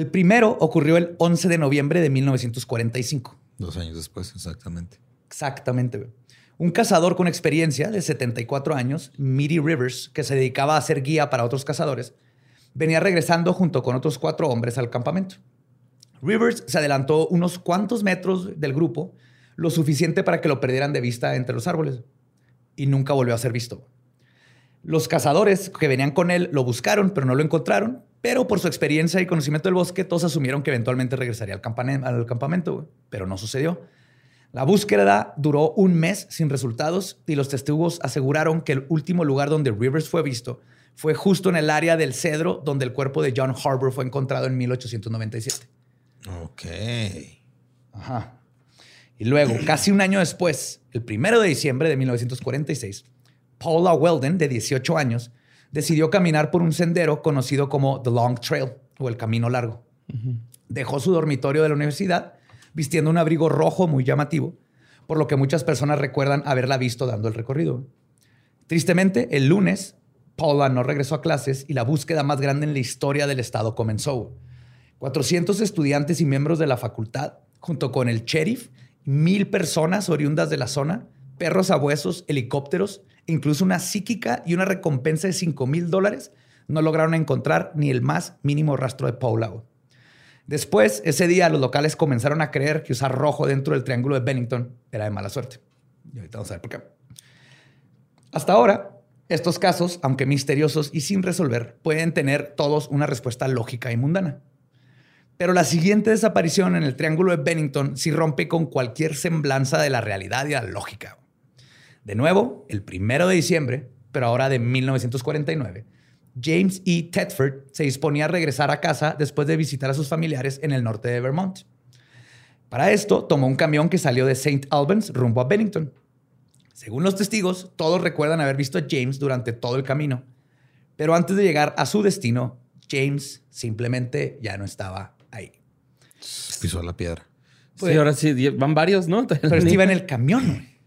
El primero ocurrió el 11 de noviembre de 1945. Dos años después, exactamente. Exactamente. Un cazador con experiencia de 74 años, Mitty Rivers, que se dedicaba a ser guía para otros cazadores, venía regresando junto con otros cuatro hombres al campamento. Rivers se adelantó unos cuantos metros del grupo, lo suficiente para que lo perdieran de vista entre los árboles, y nunca volvió a ser visto. Los cazadores que venían con él lo buscaron, pero no lo encontraron. Pero por su experiencia y conocimiento del bosque, todos asumieron que eventualmente regresaría al, campamento, pero no sucedió. La búsqueda duró un mes sin resultados y los testigos aseguraron que el último lugar donde Rivers fue visto fue justo en el área del cedro donde el cuerpo de John Harbour fue encontrado en 1897. Ok. Ajá. Y luego, casi un año después, el primero de diciembre de 1946, Paula Weldon, de 18 años, decidió caminar por un sendero conocido como The Long Trail o el Camino Largo. Dejó su dormitorio de la universidad vistiendo un abrigo rojo muy llamativo, por lo que muchas personas recuerdan haberla visto dando el recorrido. Tristemente, el lunes, Paula no regresó a clases y la búsqueda más grande en la historia del estado comenzó. 400 estudiantes y miembros de la facultad, junto con el sheriff, mil personas oriundas de la zona, perros abuesos, helicópteros, incluso una psíquica y una recompensa de 5 mil dólares, no lograron encontrar ni el más mínimo rastro de Paula. Después, ese día, los locales comenzaron a creer que usar rojo dentro del triángulo de Bennington era de mala suerte. Y ahorita vamos a ver por qué. Hasta ahora, estos casos, aunque misteriosos y sin resolver, pueden tener todos una respuesta lógica y mundana. Pero la siguiente desaparición en el Triángulo de Bennington sí rompe con cualquier semblanza de la realidad y la lógica. De nuevo, el primero de diciembre, pero ahora de 1949, James E. Tedford se disponía a regresar a casa después de visitar a sus familiares en el norte de Vermont. Para esto, tomó un camión que salió de St. Albans rumbo a Bennington. Según los testigos, todos recuerdan haber visto a James durante todo el camino. Pero antes de llegar a su destino, James simplemente ya no estaba ahí. Pisó la piedra. Sí, ahora sí, van varios, ¿no? <laughs> Pero este iba en el camión. güey.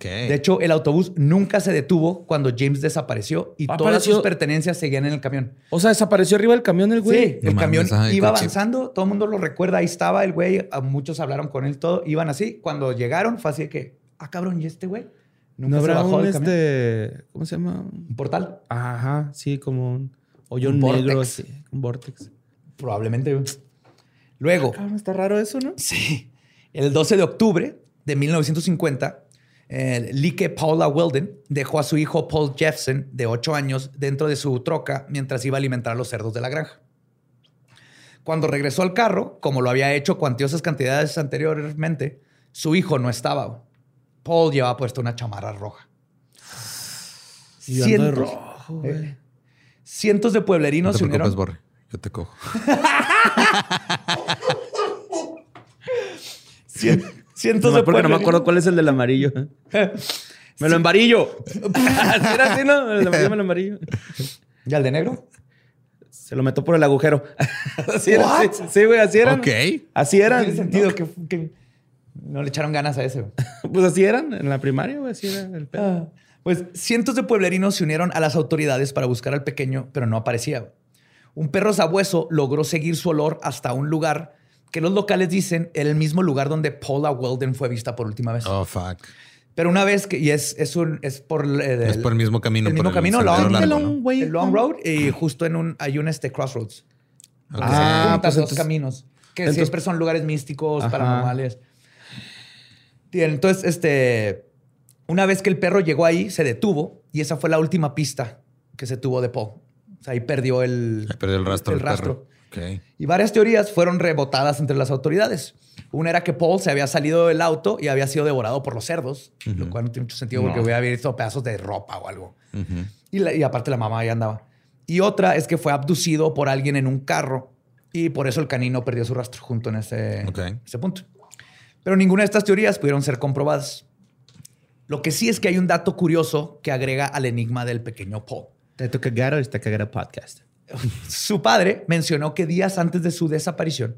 De hecho, el autobús nunca se detuvo cuando James desapareció y todas Apareció- sus pertenencias seguían en el camión. O sea, desapareció arriba del camión el güey. Sí, el camión iba coche. avanzando, todo el mundo lo recuerda, ahí estaba el güey, muchos hablaron con él, todo, iban así. Cuando llegaron fue así de que, ah, cabrón, ¿y este güey? Nunca ¿No se habrá bajó un del camión. este... ¿Cómo se llama? Un portal, Ajá, sí, como un hoyo Un negro. vortex. así, un vortex. probablemente. Luego, Cabrón, está raro eso, ¿no? Sí. El 12 de octubre de 1950, eh, Like Paula Weldon dejó a su hijo Paul Jeffson, de 8 años, dentro de su troca mientras iba a alimentar a los cerdos de la granja. Cuando regresó al carro, como lo había hecho cuantiosas cantidades anteriormente, su hijo no estaba. Paul llevaba puesto una chamarra roja. Y ando de Cientos- rojo, eh, cientos de No pueblerinos te se unieron. Borre. Yo te cojo. <laughs> <laughs> cien- cientos No, de porque no me acuerdo cuál es el del amarillo. <laughs> Me lo embarillo. <laughs> Así era así, ¿no? El amarillo me lo embarillo. ¿Y al de negro? Se lo meto por el agujero. <laughs> Así era. What? Sí, sí, güey, así eran. Ok. Así eran. Tiene sentido que, que no le echaron ganas a ese. güey. Pues así eran en la primaria, güey. Así era el pedo. Ah, Pues cientos de pueblerinos se unieron a las autoridades para buscar al pequeño, pero no aparecía. Un perro sabueso logró seguir su olor hasta un lugar que los locales dicen era el mismo lugar donde Paula Weldon fue vista por última vez. Oh, fuck. Pero una vez que, y es, es, un, es por el, Es por el mismo camino. el por mismo camino, sendero long, largo, el long, way el long road, y justo en un, hay un este crossroads. donde Ah, pues dos entonces- caminos, que entonces- siempre son lugares místicos, Ajá. paranormales. Y entonces, este, una vez que el perro llegó ahí, se detuvo y esa fue la última pista que se tuvo de Paul. O sea, ahí perdió el, Ahí perdió el rastro el rastro. Y varias teorías fueron rebotadas entre las autoridades. Una era que Paul se había salido del auto y había sido devorado por los cerdos, lo cual no tiene mucho sentido porque hubiera visto pedazos de ropa o algo. y, la- y aparte la mamá ya andaba. Y otra es que fue abducido por alguien en un carro y por eso el canino perdió su rastro junto en ese, punto. Pero ninguna de estas teorías pudieron ser comprobadas. Lo que sí es que hay un dato curioso que agrega al enigma del pequeño Paul. Te toca cagado está cagado podcast. Su padre mencionó que días antes de su desaparición,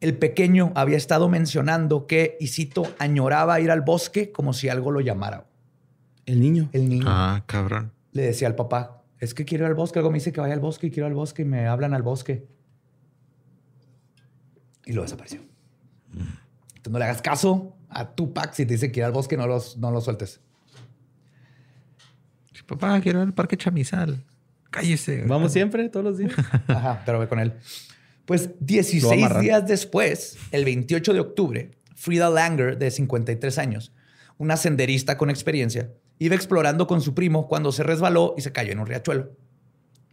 el pequeño había estado mencionando que, y cito, añoraba ir al bosque como si algo lo llamara. El niño. El niño Ah, cabrón. le decía al papá, es que quiero ir al bosque, algo me dice que vaya al bosque y quiero ir al bosque y me hablan al bosque. Y lo desapareció. Entonces no le hagas caso a Tupac si te dice que ir al bosque, no los, no lo sueltes. Papá, quiero ir al parque Chamizal. Cállese. Vamos siempre, todos los días. <laughs> Ajá, pero ve con él. Pues Lo 16 amarran. días después, el 28 de octubre, Frida Langer, de 53 años, una senderista con experiencia, iba explorando con su primo cuando se resbaló y se cayó en un riachuelo.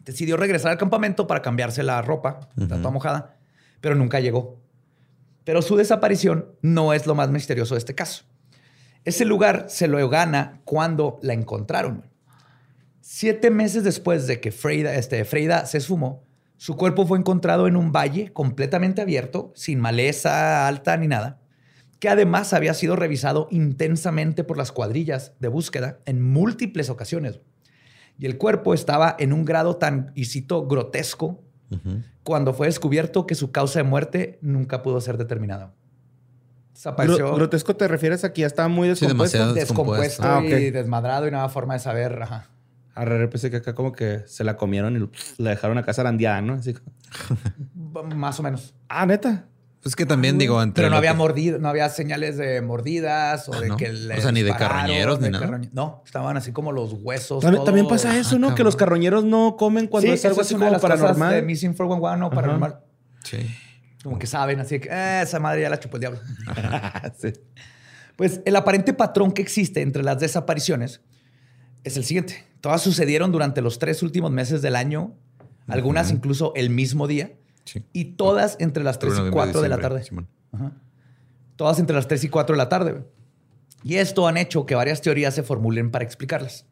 Decidió regresar al campamento para cambiarse la ropa, está toda mojada, pero nunca llegó. Pero su desaparición no es lo más misterioso de este caso. Ese lugar se lo gana cuando la encontraron. Siete meses después de que Freida, este, Freida se esfumó, su cuerpo fue encontrado en un valle completamente abierto, sin maleza alta ni nada, que además había sido revisado intensamente por las cuadrillas de búsqueda en múltiples ocasiones. Y el cuerpo estaba en un grado tan, y cito, grotesco, cuando fue descubierto que su causa de muerte nunca pudo ser determinada. Desapareció grotesco te refieres a que ya estaba muy Sí, descompuesto. demasiado. descompuesto Ah, y desmadrado y no había forma de saber. Ajá. Arre, pensé que acá como que se la comieron y la dejaron acá zarandeada, ¿no? Así. B- <laughs> Más o menos. Ah, neta. Pues que también digo, entre Pero no había que- mordido, no había señales de mordidas o Ah, de ¿no? que O le sea, ni de carroñeros ni de nada. No, estaban así como los huesos. También, todo- también pasa eso, ¿no? Ah, Que los carroñeros no comen cuando Sí, es algo así una de como las paranormal. De Missing 411 o paranormal. Sí. Como que saben, así que "Eh, esa madre ya la chupó el diablo. <laughs> <laughs> Sí. Pues el aparente patrón que existe entre las desapariciones es el siguiente. Todas sucedieron durante los tres últimos meses del año, algunas incluso el mismo día, Sí. y todas entre las 3 y Noviembre, 4 de la tarde. Ajá. Todas entre las 3 y 4 de la tarde. Y esto han hecho que varias teorías se formulen para explicarlas.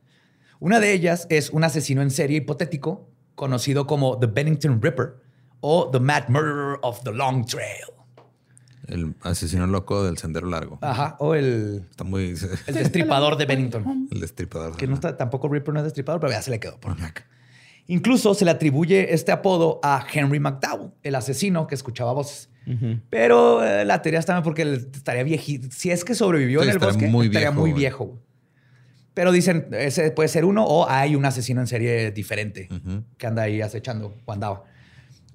Una de ellas es un asesino en serie hipotético conocido como The Bennington Ripper o The Mad Murderer of the Long Trail. El asesino loco del sendero largo. Ajá. O el, Está muy. <laughs> el <laughs> destripador de Bennington. El destripador. Que no está, tampoco Ripper no es destripador, pero ya se le quedó por acá. Incluso se le atribuye este apodo a Henry McDowell, el asesino que escuchaba voces. Pero eh, la teoría está porque él estaría viejito. Si es que sobrevivió Sí, en el estaría bosque, muy estaría viejo, muy güey. viejo. güey. Pero dicen, ese puede ser uno o hay un asesino en serie diferente que anda ahí acechando o andaba.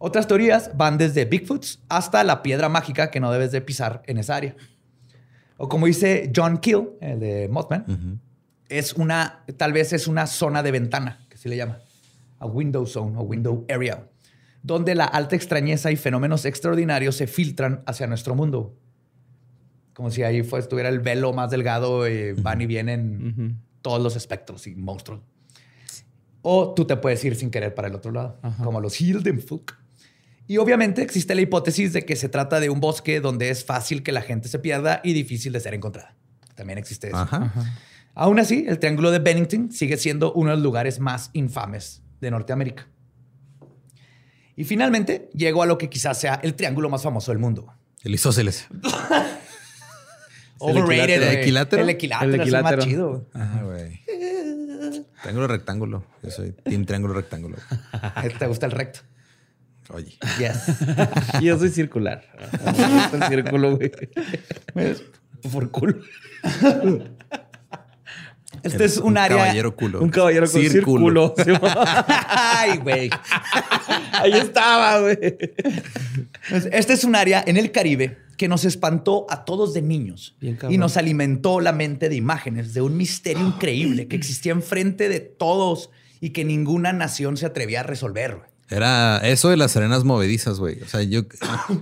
Otras teorías van desde Bigfoots hasta la piedra mágica que no debes de pisar en esa área. O como dice John Kill, el de Mothman, es una, tal vez es una zona de ventana, que se le llama, a window zone o window area, donde la alta extrañeza y fenómenos extraordinarios se filtran hacia nuestro mundo. Como si ahí fue, estuviera el velo más delgado y van y vienen todos los espectros y monstruos. O tú te puedes ir sin querer para el otro lado, como los Hildenfuck. Y obviamente existe la hipótesis de que se trata de un bosque donde es fácil que la gente se pierda y difícil de ser encontrada. También existe eso. Ajá. Aún así, el Triángulo de Bennington sigue siendo uno de los lugares más infames de Norteamérica. Y finalmente llegó a lo que quizás sea el triángulo más famoso del mundo. El isósceles. <laughs> Overrated. ¿El equilátero? El equilátero. El es el más chido. Güey. Triángulo rectángulo. Yo soy team triángulo rectángulo. <laughs> ¿Te gusta el recto? Oye. Yes. Y <laughs> yo soy circular. <laughs> El círculo, güey. Por culo. <laughs> Este es un, área. Caballero culo. Un caballero con Círculo. círculo. Ay, güey. Ahí estaba, güey. Este es un área en el Caribe que nos espantó a todos de niños Bien y nos alimentó la mente de imágenes de un misterio increíble que existía enfrente de todos y que ninguna nación se atrevía a resolver. Era eso de las arenas movedizas, güey. O sea, yo,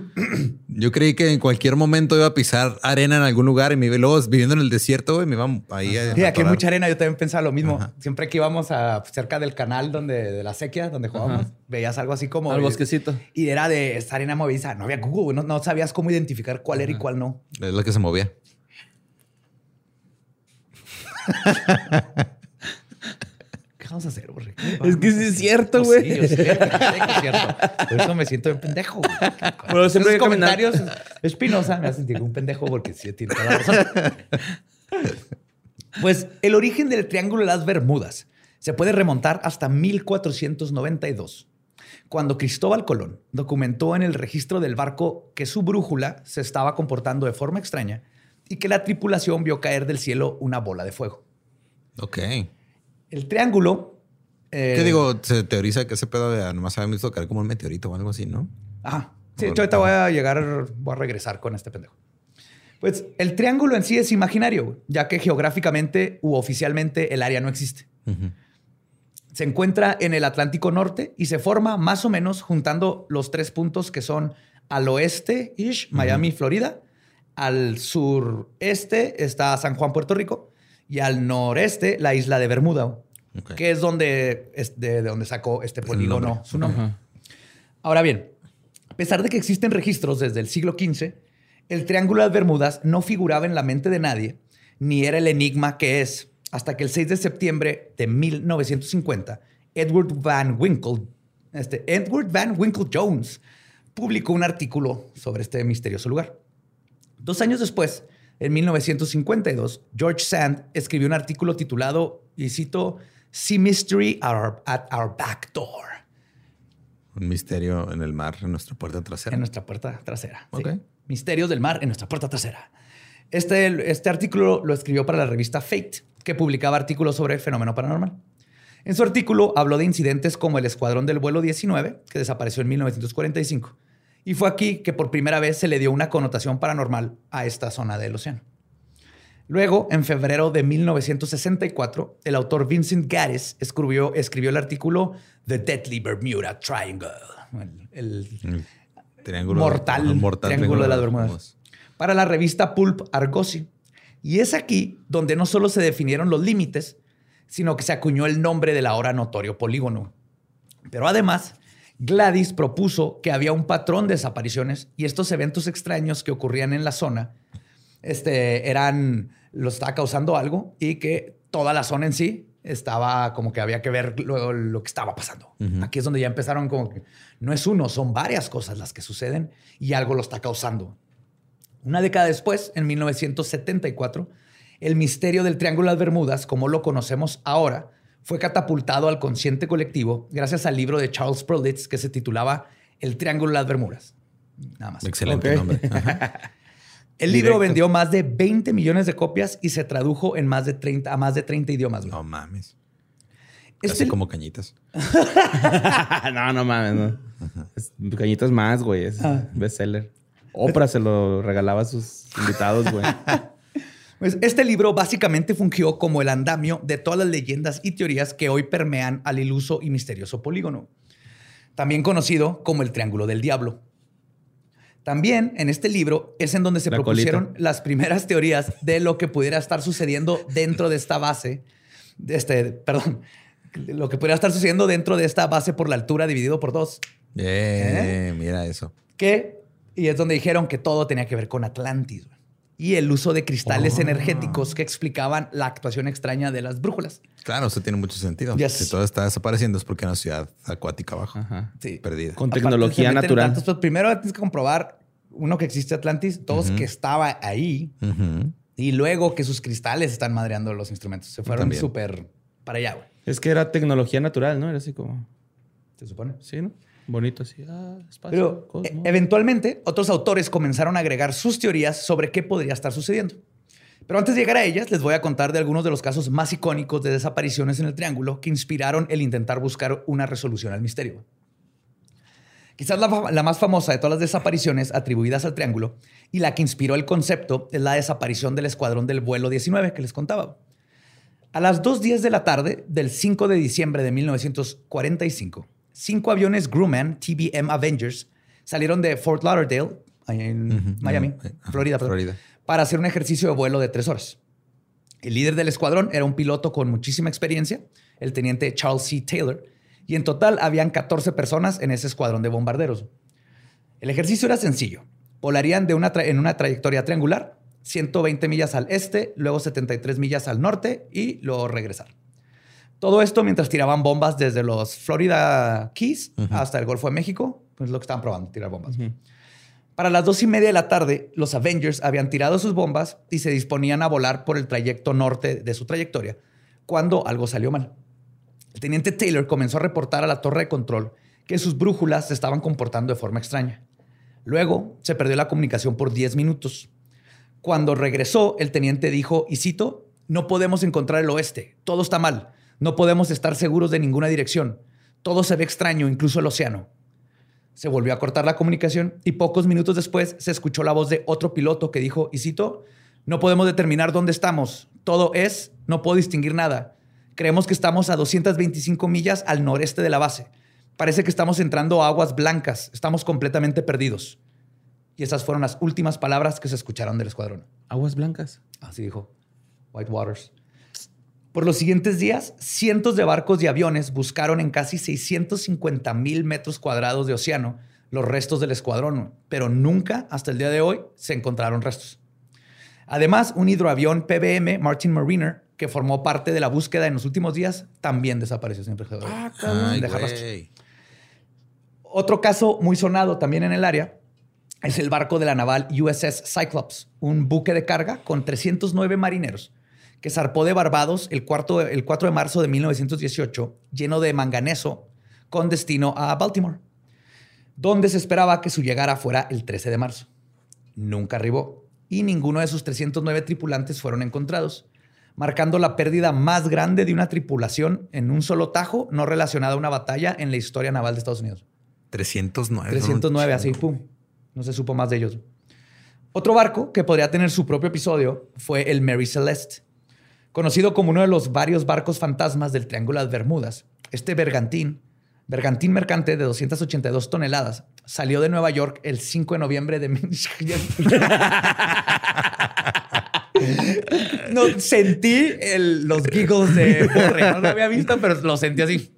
<coughs> yo creí que en cualquier momento iba a pisar arena en algún lugar y me iba luego viviendo en el desierto, güey, me iba ahí a Sí, aquí hay mucha arena. Yo también pensaba lo mismo. Siempre que íbamos a cerca del canal donde de la sequía, donde jugábamos, veías algo así como Al bosquecito. Y era de esta arena movediza. No había Google, no, no sabías cómo identificar cuál era y cuál no. Es la que se movía. <laughs> ¿Qué vamos a hacer, güey? Es que sí es cierto, Pues güey. Sí, yo sé, yo sé que es cierto. Por eso me siento un pendejo. güey. Pero siempre Esos comentarios espinosa me hacen sentir un pendejo porque sí tiene toda la razón. Pues el origen del Triángulo de las Bermudas se puede remontar hasta 1492, cuando Cristóbal Colón documentó en el registro del barco que su brújula se estaba comportando de forma extraña y que la tripulación vio caer del cielo una bola de fuego. Ok. El triángulo... eh, ¿Qué digo? Se teoriza que ese pedo de nomás habían visto caer como un meteorito o algo así, ¿no? Ajá. Sí, yo ahorita voy a llegar, voy a regresar con este pendejo. Pues el triángulo en sí es imaginario, ya que geográficamente u oficialmente el área no existe. Se encuentra en el Atlántico Norte y se forma más o menos juntando los tres puntos que son al oeste, ish, Miami, Florida. Al sureste está San Juan, Puerto Rico. Y al noreste, la isla de Bermuda, que es donde, es de, de donde sacó este polígono nombre. su nombre. Ahora bien, a pesar de que existen registros desde el siglo XV, el Triángulo de las Bermudas no figuraba en la mente de nadie, ni era el enigma que es, hasta que el 6 de septiembre de 1950, Edward Van Winkle, este, Edward Van Winkle Jones, publicó un artículo sobre este misterioso lugar. Dos años después, en 1952, George Sand escribió un artículo titulado, y cito, Sea Mystery at Our, at our Back Door, Un misterio en el mar, en nuestra puerta trasera. en nuestra puerta trasera. sí. Ok. Misterios del mar en nuestra puerta trasera. Este, este artículo lo escribió para la revista Fate, que publicaba artículos sobre el fenómeno paranormal. En su artículo habló de incidentes como el escuadrón del vuelo 19, que desapareció en 1945. Y fue aquí que por primera vez se le dio una connotación paranormal a esta zona del océano. Luego, en febrero de 1964, el autor Vincent Gaddis escribió, escribió el artículo The Deadly Bermuda Triangle. El, triángulo. mortal, el mortal triángulo de las Bermudas. Para la revista Pulp Argosy. Y es aquí donde no solo se definieron los límites, sino que se acuñó el nombre del ahora notorio polígono. Pero además, Gladys propuso que había un patrón de desapariciones y estos eventos extraños que ocurrían en la zona este, eran, lo estaba causando algo y que toda la zona en sí estaba como que había que ver lo, lo que estaba pasando. Aquí es donde ya empezaron como que no es uno, son varias cosas las que suceden y algo lo está causando. Una década después, en 1974, el misterio del Triángulo de las Bermudas, como lo conocemos ahora, fue catapultado al consciente colectivo gracias al libro de Charles Perlitz que se titulaba El Triángulo de las Bermudas. Nada más. Excelente Ok. nombre. <laughs> Ajá. El libro Directo. vendió más de 20 millones de copias y se tradujo en más de 30, a más de 30 idiomas. güey. No mames. Este- Casi como cañitas. <laughs> no, no mames, no. Cañitas más, güey. Es bestseller. Oprah se lo regalaba a sus invitados, güey. <laughs> Pues este libro básicamente fungió como el andamio de todas las leyendas y teorías que hoy permean al iluso y misterioso polígono, también conocido como el Triángulo del Diablo. También en este libro es en donde se La propusieron colita. las primeras teorías de lo que pudiera estar sucediendo dentro de esta base, de este, perdón, lo que pudiera estar sucediendo dentro de esta base por la altura dividido por dos, Eh, Mira eso. que, y es donde dijeron que todo tenía que ver con Atlantis y el uso de cristales Oh. energéticos que explicaban la actuación extraña de las brújulas. Claro, eso tiene mucho sentido. Yes. Si todo está desapareciendo es porque hay una ciudad acuática abajo. Ajá. Sí. Perdida. Con tecnología natural. tantos, pues, primero tienes que comprobar, uno, que existe Atlantis, dos, que estaba ahí, Ujú. y luego que sus cristales están madreando los instrumentos. Se fueron súper para allá, güey. Es que era tecnología natural, ¿no? Era así como... Se supone. Sí, ¿no? Bonito así. Ah, espacio, Pero eh, eventualmente otros autores comenzaron a agregar sus teorías sobre qué podría estar sucediendo. Pero antes de llegar a ellas, les voy a contar de algunos de los casos más icónicos de desapariciones en el Triángulo que inspiraron el intentar buscar una resolución al misterio. Quizás la, la más famosa de todas las desapariciones atribuidas al Triángulo y la que inspiró el concepto es la desaparición del escuadrón del vuelo 19 que les contaba. A las 2.10 de la tarde del 5 de diciembre de 1945, cinco aviones Grumman TBM Avengers salieron de Fort Lauderdale, en Miami. Ajá, Florida, perdón, Florida. para hacer un ejercicio de vuelo de tres horas. El líder del escuadrón era un piloto con muchísima experiencia, el teniente Charles C. Taylor, y en total habían 14 personas en ese escuadrón de bombarderos. El ejercicio era sencillo. Volarían de una en una trayectoria triangular, 120 millas al este, luego 73 millas al norte y luego regresar. Todo esto mientras tiraban bombas desde los Florida Keys hasta el Golfo de México, pues lo que estaban probando, tirar bombas. Para las dos y media de la tarde, los Avengers habían tirado sus bombas y se disponían a volar por el trayecto norte de su trayectoria, cuando algo salió mal. El teniente Taylor comenzó a reportar a la torre de control que sus brújulas se estaban comportando de forma extraña. Luego se perdió la comunicación por 10 minutos. Cuando regresó, el teniente dijo, y cito, no podemos encontrar el oeste, todo está mal, no podemos estar seguros de ninguna dirección, todo se ve extraño, incluso el océano. Se volvió a cortar la comunicación y pocos minutos después se escuchó la voz de otro piloto que dijo, y cito, no podemos determinar dónde estamos, todo es, no puedo distinguir nada. Creemos que estamos a 225 millas al noreste de la base. Parece que estamos entrando a aguas blancas, estamos completamente perdidos. Y esas fueron las últimas palabras que se escucharon del escuadrón. Aguas blancas. Así dijo White Waters. Por los siguientes días, cientos de barcos y aviones buscaron en casi 650 mil metros cuadrados de océano los restos del escuadrón, pero nunca hasta el día de hoy se encontraron restos. Además, un hidroavión PBM Martin Mariner, que formó parte de la búsqueda en los últimos días, también desapareció sin güey. Otro caso muy sonado también en el área es el barco de la naval USS Cyclops, un buque de carga con 309 marineros que zarpó de Barbados el, cuarto- el 4 de marzo de 1918 lleno de manganeso con destino a Baltimore, donde se esperaba que su llegada fuera el 13 de marzo. Nunca arribó y ninguno de sus 309 tripulantes fueron encontrados, marcando la pérdida más grande de una tripulación en un solo tajo no relacionada a una batalla en la historia naval de Estados Unidos. 309. 309, así, pum. No se supo más de ellos. Otro barco que podría tener su propio episodio fue el Mary Celeste. Conocido como uno de los varios barcos fantasmas del Triángulo de las Bermudas, este bergantín, bergantín mercante de 282 toneladas, salió de Nueva York el 5 de noviembre de... no, sentí el- los giggles de Borre. No lo había visto, pero lo sentí así.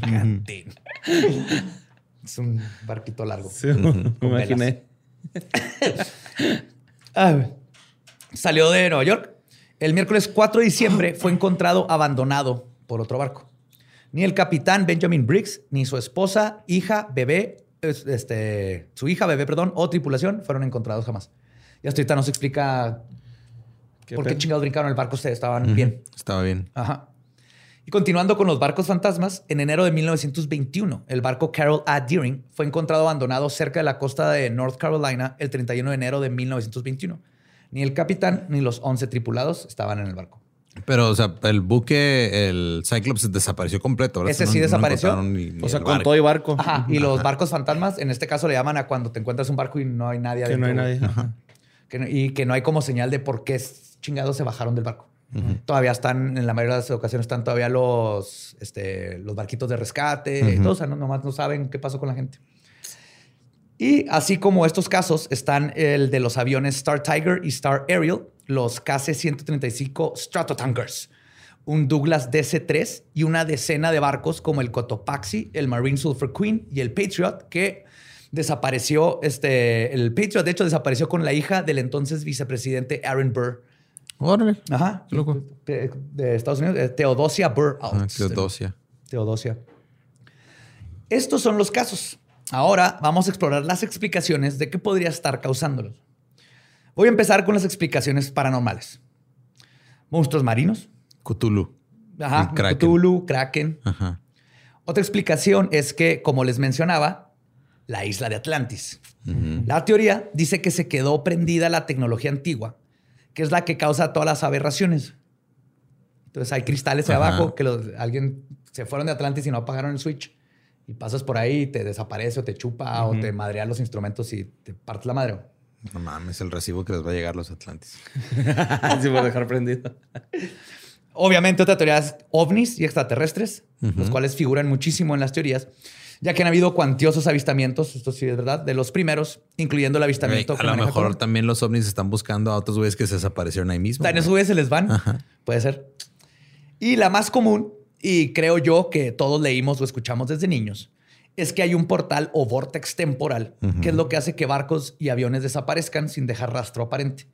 Bergantín. Es un barquito largo. Sí, me imaginé. Ah, salió de Nueva York. El miércoles 4 de diciembre fue encontrado abandonado por otro barco. Ni el capitán Benjamin Briggs, ni su esposa, hija, bebé, es- este, su hija, bebé, perdón, o tripulación fueron encontrados jamás. Y hasta ahorita no se explica ¿Qué por qué pedo? chingados brincaron el barco. Ustedes estaban bien. Estaba bien. Ajá. Y continuando con los barcos fantasmas, en enero de 1921, el barco Carol A. Deering fue encontrado abandonado cerca de la costa de North Carolina el 31 de enero de 1921. Ni el capitán ni los 11 tripulados estaban en el barco. Pero, o sea, el buque, el Cyclops desapareció completo. ¿verdad? Ese sí desapareció. encontraron ni- ni O sea, con todo y barco. Ajá. Y los barcos fantasmas, en este caso le llaman a cuando te encuentras un barco y no hay nadie Que no hay nadie. Ajá. Que no- y que no hay como señal de por qué chingados se bajaron del barco. Todavía están, en la mayoría de las ocasiones, están todavía los, este, los barquitos de rescate, y todo, o sea, no, nomás no saben qué pasó con la gente. Y así como estos casos, están el de los aviones Star Tiger y Star Ariel, los KC-135 Stratotankers, un Douglas DC-3 y una decena de barcos como el Cotopaxi, el Marine Sulphur Queen y el Patriot, que desapareció, este, el Patriot de hecho desapareció con la hija del entonces vicepresidente Aaron Burr. Órale. Ajá. Qué loco. De, de Estados Unidos, Teodosia Burr. Ah. Teodosia. Teodosia. Estos son los casos. Ahora vamos a explorar las explicaciones de qué podría estar causándolos. Voy a empezar con las explicaciones paranormales. Monstruos marinos. Cthulhu. Ajá. Kraken. Cthulhu, Kraken. Ajá. Otra explicación es que, como les mencionaba, la isla de Atlantis. La teoría dice que se quedó prendida la tecnología antigua, que es la que causa todas las aberraciones. Entonces hay cristales ahí abajo que los- alguien se fueron de Atlantis y no apagaron el switch. Y pasas por ahí y te desaparece o te chupa o te madrea los instrumentos y te partes la madre. No mames, el recibo que les va a llegar a los Atlantis. <laughs> Así por dejar prendido. Obviamente, otra teoría es ovnis y extraterrestres, los cuales figuran muchísimo en las teorías, ya que han habido cuantiosos avistamientos, esto sí es verdad, de los primeros, incluyendo el avistamiento. a lo mejor también los ovnis están buscando a otros güeyes que se desaparecieron ahí mismo. En esos güey. güeyes se les van. Puede ser. Y la más común, y creo yo que todos leímos o escuchamos desde niños, es que hay un portal o vortex temporal, que es lo que hace que barcos y aviones desaparezcan sin dejar rastro aparente.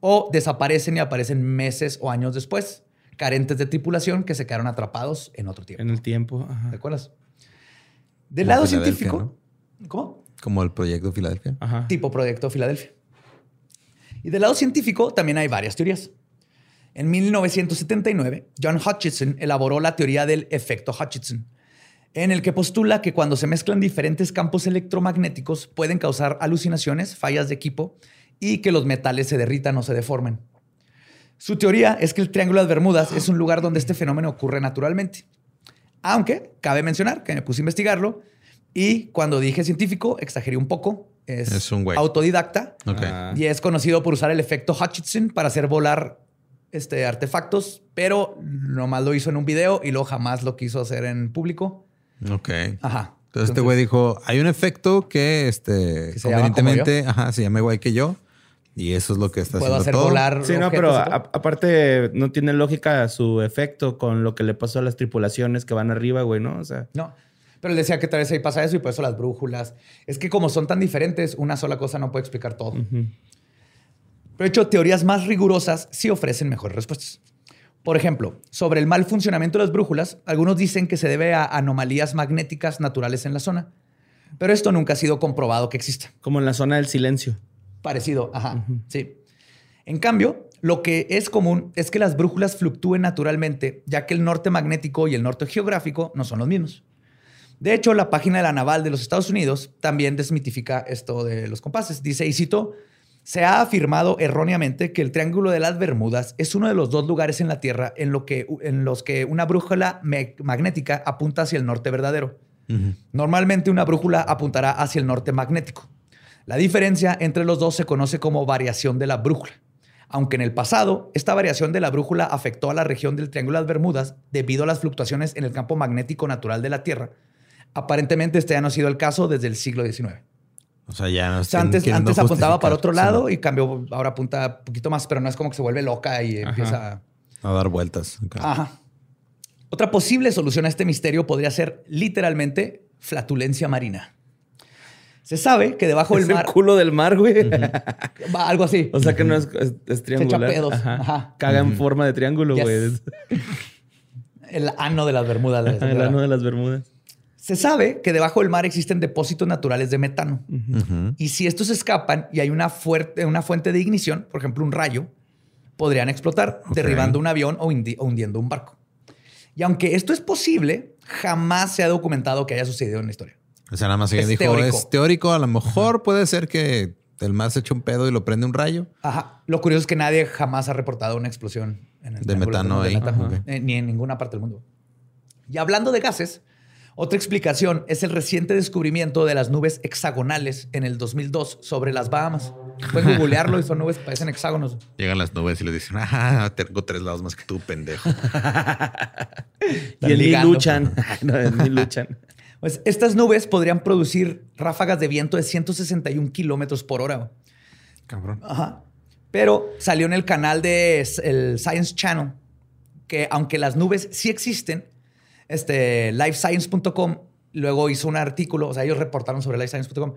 O desaparecen y aparecen meses o años después, carentes de tripulación que se quedaron atrapados en otro tiempo. En el tiempo. ajá. ¿Te acuerdas? Del Como lado científico. ¿Cómo? Como el proyecto Filadelfia. Ajá. tipo Proyecto Filadelfia. Y del lado científico también hay varias teorías. En 1979, John Hutchinson elaboró la teoría del efecto Hutchinson, en el que postula que cuando se mezclan diferentes campos electromagnéticos pueden causar alucinaciones, fallas de equipo y que los metales se derritan o se deformen. Su teoría es que el Triángulo de las Bermudas es un lugar donde este fenómeno ocurre naturalmente. Aunque cabe mencionar que me puse a investigarlo y cuando dije científico exageré un poco. Es, Es un autodidacta y es conocido por usar el efecto Hutchinson para hacer volar este, artefactos, pero nomás lo hizo en un video y luego jamás lo quiso hacer en público. Ok. Ajá. Entonces este güey dijo, hay un efecto que este Que se llama como convenientemente, ajá, se llama igual que yo. Y eso es lo que está puedo haciendo hacer todo. volar. Sí, no, pero a- aparte no tiene lógica su efecto con lo que le pasó a las tripulaciones que van arriba, güey, ¿no? O sea, No. Pero él decía que tal vez ahí pasa eso y por eso las brújulas. Es que como son tan diferentes, una sola cosa no puede explicar todo. Pero de hecho, teorías más rigurosas sí ofrecen mejores respuestas. Por ejemplo, sobre el mal funcionamiento de las brújulas, algunos dicen que se debe a anomalías magnéticas naturales en la zona. Pero esto nunca ha sido comprobado que exista. como en la zona del silencio. Parecido, ajá, sí. En cambio, lo que es común es que las brújulas fluctúen naturalmente, ya que el norte magnético y el norte geográfico no son los mismos. De hecho, la página de la Naval de los Estados Unidos también desmitifica esto de los compases. Dice, y cito, se ha afirmado erróneamente que el Triángulo de las Bermudas es uno de los dos lugares en la Tierra en, lo que, en los que una brújula magnética apunta hacia el norte verdadero. Normalmente una brújula apuntará hacia el norte magnético. La diferencia entre los dos se conoce como variación de la brújula. Aunque en el pasado, esta variación de la brújula afectó a la región del Triángulo de las Bermudas debido a las fluctuaciones en el campo magnético natural de la Tierra, aparentemente este ya no ha sido el caso desde el siglo XIX. O sea, ya no O sea, antes, antes apuntaba para otro lado y cambió, ahora apunta un poquito más, pero no es como que se vuelve loca y empieza a... A dar vueltas. Ajá. Otra posible solución a este misterio podría ser literalmente flatulencia marina. Se sabe que debajo del Es el mar, culo del mar, güey. <laughs> Algo así. O sea que no es, es, es triangular. pedos. Ajá. Ajá. Caga en forma de triángulo, Yes. güey. <laughs> El ano de las Bermudas. la El ano de las Bermudas. Se sabe que debajo del mar existen depósitos naturales de metano. Y si estos escapan y hay una, fuerte, una fuente de ignición, por ejemplo, un rayo, podrían explotar, derribando un avión o, hundiendo un barco. Y aunque esto es posible, jamás se ha documentado que haya sucedido en la historia. O sea, nada más Es dijo, teórico. es teórico, a lo mejor puede ser que el mar se eche un pedo y lo prende un rayo. Ajá. Lo curioso es que nadie jamás ha reportado una explosión en el De metano de ahí. metano, eh, ni en ninguna parte del mundo. Y hablando de gases, otra explicación es el reciente descubrimiento de las nubes hexagonales en el 2002 sobre las Bahamas. Pueden googlearlo y son nubes que parecen hexágonos. <laughs> Llegan las nubes y le dicen, ah, tengo tres lados más que tú, pendejo. <laughs> Y el ni ligando. luchan. <laughs> no, luchan. Pues estas nubes podrían producir ráfagas de viento de 161 kilómetros por hora. Cabrón. Ajá. Pero salió en el canal de el Science Channel que aunque las nubes sí existen, este lifescience.com luego hizo un artículo, o sea, ellos reportaron sobre lifescience.com,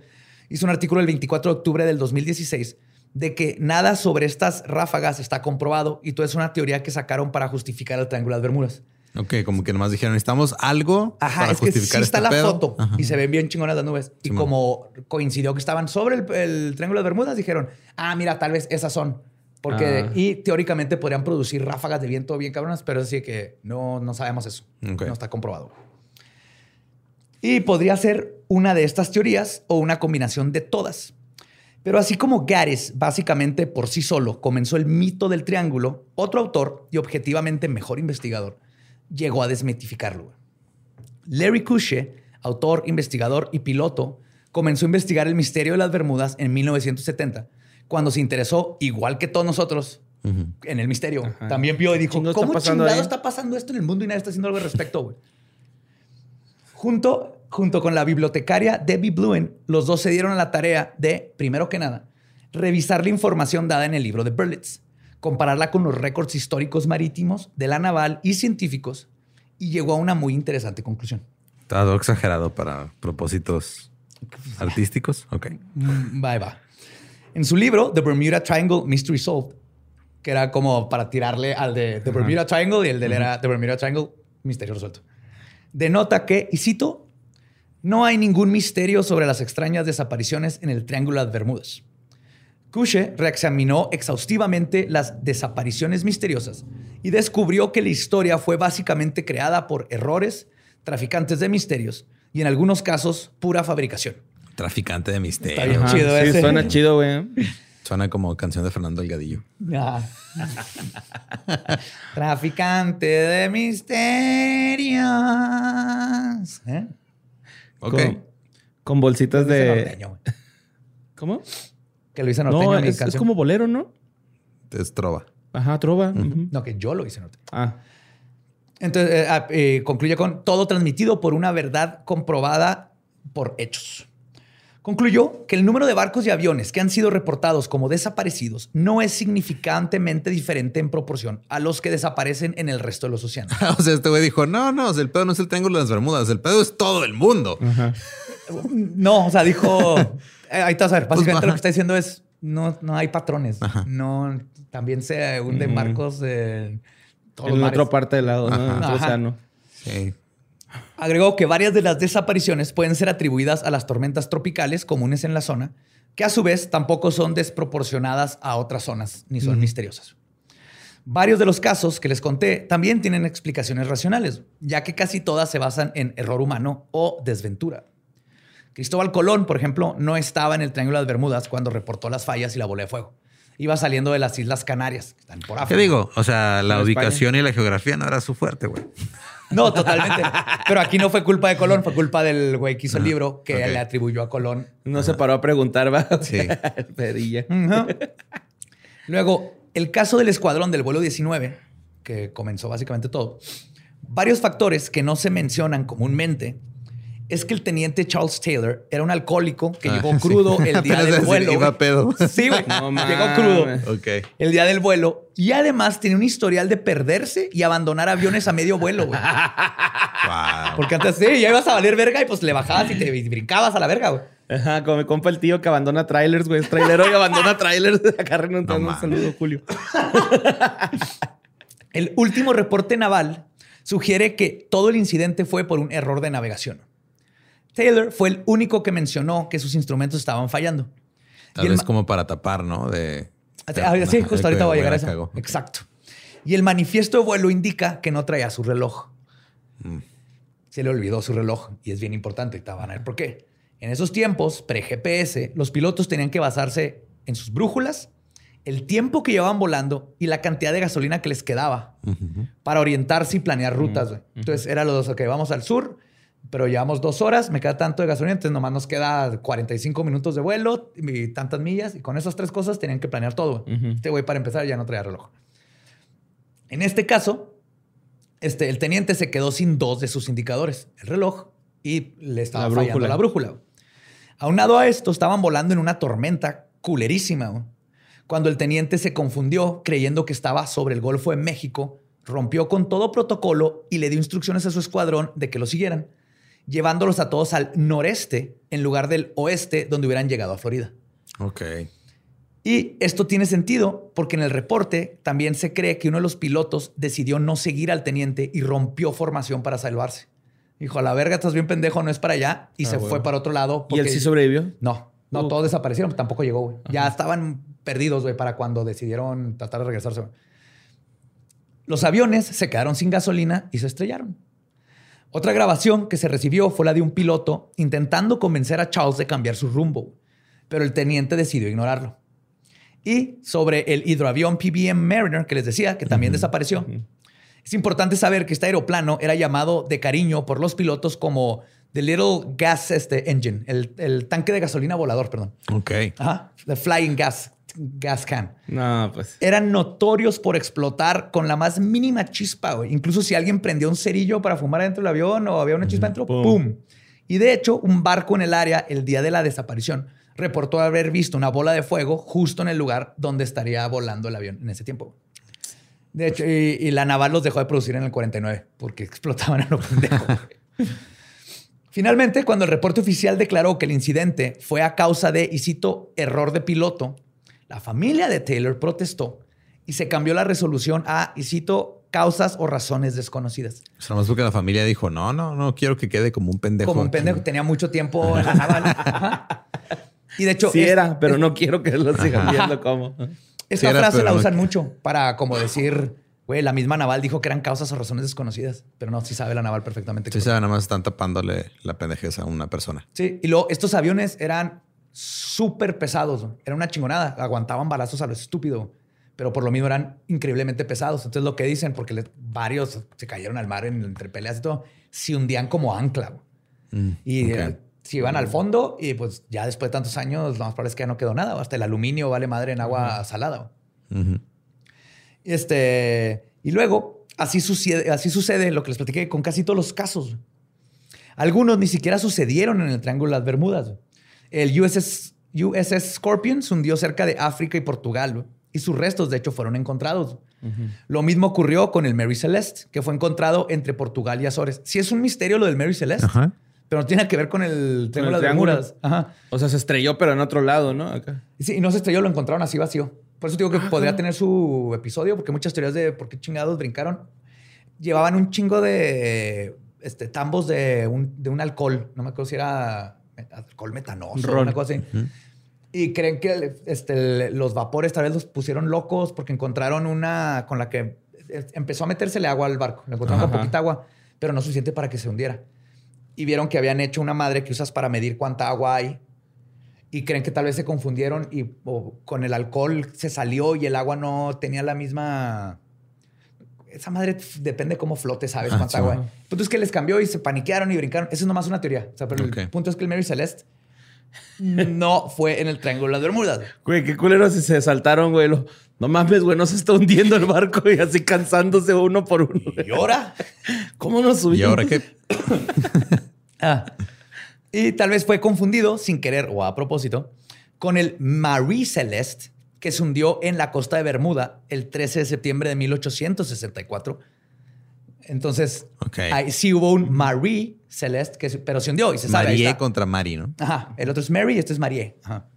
hizo un artículo el 24 de octubre del 2016 de que nada sobre estas ráfagas está comprobado y todo es una teoría que sacaron para justificar el Triángulo de las Bermudas. Ok, como que nomás dijeron, necesitamos algo Ajá, para es que sí justificar está este la pedo". foto Ajá. y se ven bien chingonas las nubes. Y Simón. como coincidió que estaban sobre el, el Triángulo de Bermudas, dijeron, ah, mira, tal vez esas son. Porque, Ah. y teóricamente podrían producir ráfagas de viento bien cabronas, pero es decir que no, no sabemos eso. No está comprobado. Y podría ser una de estas teorías o una combinación de todas. Pero así como Gares, básicamente por sí solo, comenzó el mito del triángulo, otro autor y objetivamente mejor investigador llegó a desmitificarlo. Larry Kusche, autor, investigador y piloto, comenzó a investigar el misterio de las Bermudas en 1970, cuando se interesó, igual que todos nosotros, en el misterio. También vio y dijo, Chingo está ¿cómo pasando chingado ahí?" está pasando esto en el mundo y nadie está haciendo algo al respecto, güey? Junto, junto con la bibliotecaria Debbie Bluen, los dos se dieron a la tarea de, primero que nada, revisar la información dada en el libro de Berlitz, compararla con los récords históricos marítimos de la naval y científicos, y llegó a una muy interesante conclusión. Todo exagerado para propósitos artísticos. Ok. Mm, Va, ahí va. En su libro, The Bermuda Triangle Mystery Solved, que era como para tirarle al de The Bermuda Triangle y el de él era The Bermuda Triangle Misterio Resuelto. Denota que, y cito, no hay ningún misterio sobre las extrañas desapariciones en el Triángulo de Bermudas. Cushé reexaminó exhaustivamente las desapariciones misteriosas y descubrió que la historia fue básicamente creada por errores, traficantes de misterios y en algunos casos pura fabricación. Traficante de misterio. Está bien Ajá, chido sí, ese. suena chido, güey. Suena como canción de Fernando Delgadillo. Ah. <laughs> Traficante de misterios. ¿Eh? Ok. Con, con bolsitas de. norteño. <laughs> ¿Cómo? Que lo hice norteño No, en mi es, es como bolero, ¿no? Es trova. Ajá, trova. No, que yo lo hice norteño. Ah. Entonces, eh, ah, eh, concluye con todo transmitido por una verdad comprobada por hechos. Concluyó que el número de barcos y aviones que han sido reportados como desaparecidos no es significantemente diferente en proporción a los que desaparecen en el resto de los océanos. <laughs> o sea, este güey dijo, no, no, el pedo no es el triángulo de las Bermudas, el pedo es todo el mundo. <laughs> No, o sea, dijo. eh, ahí está, a ver. Básicamente Pues, lo ajá. que está diciendo es: no, no hay patrones. No, también se hunden barcos los En mares. otra parte del lado, ¿no? Ajá. océano. Sí. Agregó que varias de las desapariciones pueden ser atribuidas a las tormentas tropicales comunes en la zona, que a su vez tampoco son desproporcionadas a otras zonas ni son misteriosas. Varios de los casos que les conté también tienen explicaciones racionales, ya que casi todas se basan en error humano o desventura. Cristóbal Colón, por ejemplo, no estaba en el Triángulo de las Bermudas cuando reportó las fallas y la bola de fuego. Iba saliendo de las Islas Canarias, que están por ¿Qué África. digo? O sea, la ubicación y la geografía no era su fuerte, güey. No, totalmente. Pero aquí no fue culpa de Colón, fue culpa del güey que hizo el libro que le atribuyó a Colón. No se paró a preguntar, va. Sí. <laughs> Perilla. Luego, el caso del escuadrón del vuelo 19, que comenzó básicamente todo, varios factores que no se mencionan comúnmente es que el teniente Charles Taylor era un alcohólico que Ah, llegó <laughs> sí. crudo el <laughs> día del vuelo. iba pedo. <laughs> Sí, güey. No llegó crudo Ok. el día del vuelo y además tenía un historial de perderse y abandonar aviones a medio vuelo, güey. Wow. Porque antes sí, ya ibas a valer verga y pues le bajabas y te brincabas a la verga, güey. Ajá, como mi compa el tío que abandona trailers, güey. Es trailero y abandona trailers. Acá renuntando un mames. saludo, Julio. El último reporte naval sugiere que todo el incidente fue por un error de navegación. Taylor fue el único que mencionó que sus instrumentos estaban fallando. Tal vez como para tapar, ¿no? De. Ah, sí, Ajá, justo ahorita voy a llegar a eso. Exacto. Y el manifiesto de vuelo indica que no traía su reloj. Mm. Se le olvidó su reloj y es bien importante. Ahorita van a ver por qué. En esos tiempos, pre-GPS, los pilotos tenían que basarse en sus brújulas, el tiempo que llevaban volando y la cantidad de gasolina que les quedaba para orientarse y planear rutas. Entonces, era los dos, ok, vamos al sur, pero llevamos dos horas, me queda tanto de gasolina, entonces nomás nos queda 45 minutos de vuelo y tantas millas. Y con esas tres cosas tenían que planear todo. güey. Este güey, para empezar, ya no traía reloj. En este caso, este, el teniente se quedó sin dos de sus indicadores, el reloj y le estaba La fallando brújula. la brújula. Aunado a esto, estaban volando en una tormenta culerísima. güey. Cuando el teniente se confundió creyendo que estaba sobre el Golfo de México, rompió con todo protocolo y le dio instrucciones a su escuadrón de que lo siguieran, llevándolos a todos al noreste en lugar del oeste donde hubieran llegado a Florida. Ok. Y esto tiene sentido porque en el reporte también se cree que uno de los pilotos decidió no seguir al teniente y rompió formación para salvarse. Dijo, a la verga, estás bien pendejo, no es para allá. Y Ah, se fue para otro lado. ¿Y él sí sobrevivió? No, no, Uh. todos desaparecieron, pues tampoco llegó, güey. Ya estaban perdidos, güey, para cuando decidieron tratar de regresarse. Los aviones se quedaron sin gasolina y se estrellaron. Otra grabación que se recibió fue la de un piloto intentando convencer a Charles de cambiar su rumbo, pero el teniente decidió ignorarlo. Y sobre el hidroavión PBM Mariner, que les decía, que también desapareció. Es importante saber que este aeroplano era llamado de cariño por los pilotos como The Little Gas este, Engine, el, el tanque de gasolina volador, perdón. Ok. Ajá. The Flying Gas, gas Can. No, pues. Eran notorios por explotar con la más mínima chispa, güey. Incluso si alguien prendía un cerillo para fumar adentro del avión o había una chispa dentro, Pum. ¡pum! Y de hecho, un barco en el área el día de la desaparición reportó haber visto una bola de fuego justo en el lugar donde estaría volando el avión en ese tiempo. De hecho, y, y la naval los dejó de producir en el 49 porque <laughs> explotaban a lo pendejo. Finalmente, cuando el reporte oficial declaró que el incidente fue a causa de, y cito, error de piloto, la familia de Taylor protestó y se cambió la resolución a, y cito, causas o razones desconocidas. O sea, nomás porque la familia dijo, no, no, no quiero que quede como un pendejo. Como un aquí". pendejo, tenía mucho tiempo <laughs> en la naval. Y de hecho, Sí es- era, pero no quiero que lo sigan viendo como. esta Sí era, frase la no- usan mucho para como decir, güey, la misma naval dijo que eran causas o razones desconocidas, pero no, sí sabe la naval perfectamente. Sí, sea, nada más están tapándole la pendejez a una persona. Sí, y luego estos aviones eran súper pesados. Era una chingonada. Aguantaban balazos a lo estúpido, pero por lo mismo eran increíblemente pesados. Entonces, lo que dicen, porque varios se cayeron al mar en, entre peleas y todo, se hundían como ancla. güey. Y eh, se iban al fondo y pues ya después de tantos años, lo más probable es que ya no quedó nada. Hasta el aluminio vale madre en agua salada. Este, y luego, así sucede, así sucede lo que les platiqué con casi todos los casos. Algunos ni siquiera sucedieron en el Triángulo de las Bermudas. El USS, USS Scorpion se hundió cerca de África y Portugal y sus restos, de hecho, fueron encontrados. Lo mismo ocurrió con el Mary Celeste, que fue encontrado entre Portugal y Azores. Sí es un misterio lo del Mary Celeste, Ajá. Pero no tiene que ver con el Triángulo de las triángulo. Bermudas. Ajá. O sea, se estrelló, pero en otro lado, ¿no? Acá. Sí, y no se estrelló, lo encontraron así vacío. Por eso digo que podría tener su episodio, porque muchas teorías de por qué chingados brincaron. Llevaban un chingo de este, tambos de un, de un alcohol. No me acuerdo si era alcohol metanoso o una cosa así. Y creen que este, los vapores tal vez los pusieron locos porque encontraron una con la que empezó a metérsele agua al barco. Le encontraron con Ajá. poquita agua, pero no suficiente para que se hundiera. Y vieron que habían hecho una madre que usas para medir cuánta agua hay y creen que tal vez se confundieron y o con el alcohol se salió y el agua no tenía la misma. Esa madre depende cómo flote, sabes Ah, cuánta sí. agua. El punto es que les cambió y se paniquearon y brincaron. Eso es nomás una teoría. O sea, pero el punto es que el Mary Celeste no fue en el Triángulo de las Bermudas. Güey, qué culeros si se saltaron, güey. Lo- No mames, güey, no se está hundiendo el barco y así cansándose uno por uno. ¿Y ahora? ¿Cómo nos subimos? ¿Y ahora qué? <laughs> Ah. Y tal vez fue confundido, sin querer o a propósito, con el Marie Celeste, que se hundió en la costa de Bermuda el 13 de septiembre de 1864. Entonces, ahí sí hubo un Marie Celeste, que, pero se hundió y se sabe. Marie contra Mari, ¿no? Ajá. El otro es Mary y este es Marie. Ajá.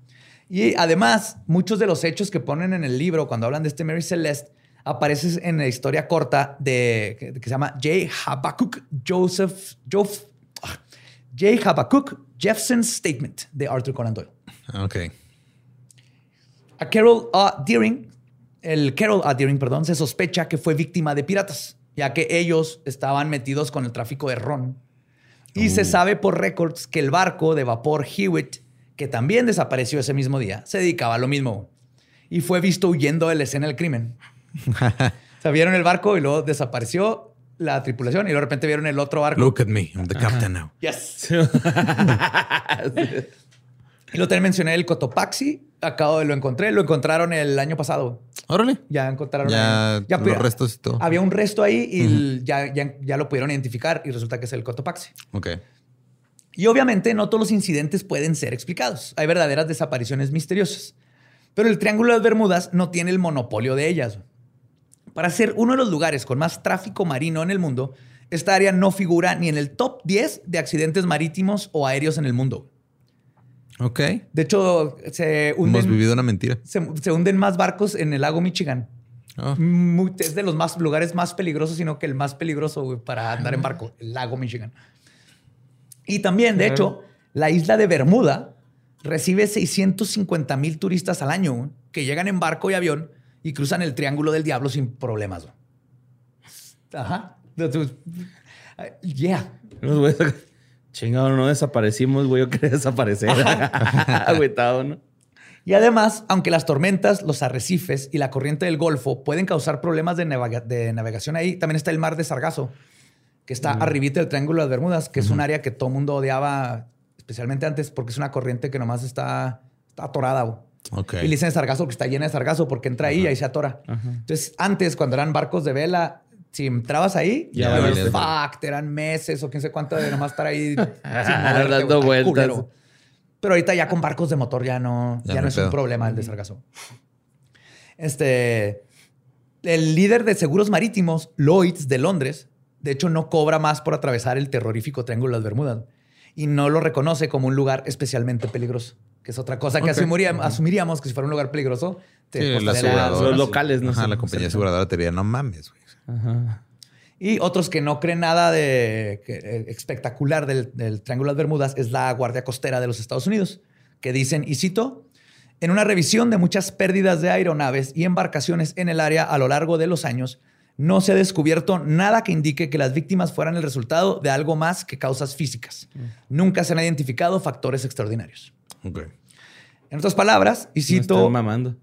Y además, muchos de los hechos que ponen en el libro cuando hablan de este Mary Celeste aparecen en la historia corta de que, que se llama J. Habakkuk Joseph, Joseph ah, J. Habakkuk Jeffson's Statement de Arthur Conan Doyle. Ok. A Carol A. Deering, el Carol A. Deering, perdón, se sospecha que fue víctima de piratas, ya que ellos estaban metidos con el tráfico de ron. Y se sabe por récords que el barco de vapor Hewitt, que también desapareció ese mismo día, se dedicaba a lo mismo. Y fue visto huyendo de la escena del crimen. <laughs> o sea, vieron el barco y luego desapareció la tripulación y luego de repente vieron el otro barco. Look at me. I'm the captain now. Yes. <laughs> <laughs> y lo también mencioné el Cotopaxi. Acabo de lo encontré. Lo encontraron el año pasado. Órale. Ya encontraron. Ya los restos y todo. Había un resto ahí y ya, ya, ya lo pudieron identificar y resulta que es el Cotopaxi. Ok. Y obviamente no todos los incidentes pueden ser explicados. Hay verdaderas desapariciones misteriosas. Pero el Triángulo de las Bermudas no tiene el monopolio de ellas. Para ser uno de los lugares con más tráfico marino en el mundo, esta área no figura ni en el top 10 de accidentes marítimos o aéreos en el mundo. Ok. De hecho, se Hemos hunden, vivido una mentira. se, se hunden más barcos en el lago Michigan. Oh, Muy- es de los más lugares más peligrosos, sino que el más peligroso para andar en barco, el lago Michigan. Y también, de hecho, la isla de Bermuda recibe 650 mil turistas al año que llegan en barco y avión y cruzan el Triángulo del Diablo sin problemas. Ajá. Yeah. Chingado, no desaparecimos, güey. Yo quería desaparecer. <laughs> Agüetado, ¿no? Y además, aunque las tormentas, los arrecifes y la corriente del Golfo pueden causar problemas de, navega- de navegación ahí, también está el mar de Sargazo, que está arribita del Triángulo de las Bermudas, que es un área que todo mundo odiaba, especialmente antes, porque es una corriente que nomás está, está atorada. güey. Y le dicen sargazo porque está llena de sargazo, porque entra ahí y ahí se atora. Entonces, antes, cuando eran barcos de vela, si entrabas ahí, Ya fuck, eran meses o quién sé cuánto de nomás estar ahí <laughs> moverte, Dando güey, vueltas. culero. Pero ahorita ya con barcos de motor ya no, Ya ya no es un problema el de sargazo. Este, el líder de seguros marítimos, Lloyds de Londres, de hecho no cobra más por atravesar el terrorífico Triángulo de las Bermudas y no lo reconoce como un lugar especialmente peligroso, que es otra cosa que asumiríamos, asumiríamos que si fuera un lugar peligroso, te Sí, la los locales, no Ajá, sé. la compañía aseguradora te diría, no mames, güey. Ajá. Y otros que no creen nada de que, eh, espectacular del, del Triángulo de las Bermudas es la Guardia Costera de los Estados Unidos, que dicen, y cito, en una revisión de muchas pérdidas de aeronaves y embarcaciones en el área a lo largo de los años, no se ha descubierto nada que indique que las víctimas fueran el resultado de algo más que causas físicas. Nunca se han identificado factores extraordinarios. En otras palabras, y No cito... están mamando.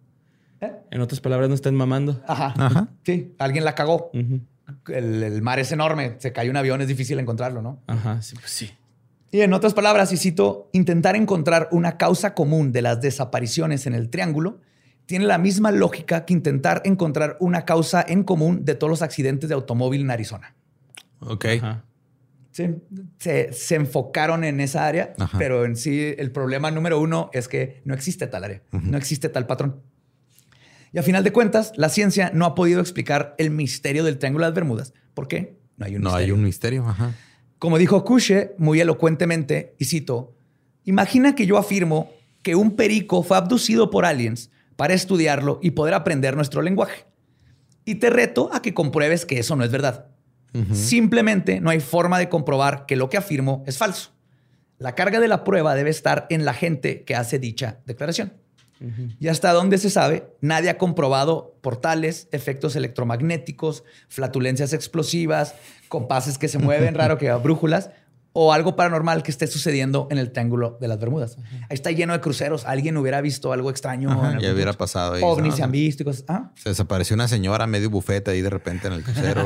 ¿Eh? En otras palabras, no están mamando. Ajá. Ajá. Sí, alguien la cagó. Ujú. El, el mar es enorme, se cae un avión, es difícil encontrarlo, ¿no? Ajá, sí, pues sí. Y en otras palabras, y cito, intentar encontrar una causa común de las desapariciones en el triángulo tiene la misma lógica que intentar encontrar una causa en común de todos los accidentes de automóvil en Arizona. Ok. Ajá. Sí, se, se enfocaron en esa área, Ajá. pero en sí el problema número uno es que no existe tal área, no existe tal patrón. Y a final de cuentas, la ciencia no ha podido explicar el misterio del Triángulo de las Bermudas. ¿Por qué? No hay un No hay misterio. un misterio. Ajá. Como dijo Kushe muy elocuentemente, y cito, imagina que yo afirmo que un perico fue abducido por aliens para estudiarlo y poder aprender nuestro lenguaje. Y te reto a que compruebes que eso no es verdad. Simplemente no hay forma de comprobar que lo que afirmo es falso. La carga de la prueba debe estar en la gente que hace dicha declaración. Y hasta donde se sabe, nadie ha comprobado portales, efectos electromagnéticos, flatulencias explosivas, compases que se mueven <laughs> raro que brújulas o algo paranormal que esté sucediendo en el Triángulo de las Bermudas. Ahí está lleno de cruceros. Alguien hubiera visto algo extraño. Ajá, ya hubiera pasado ahí. OVNIs No, se han visto y cosas. Ah, Se desapareció una señora medio bufete ahí de repente en el crucero.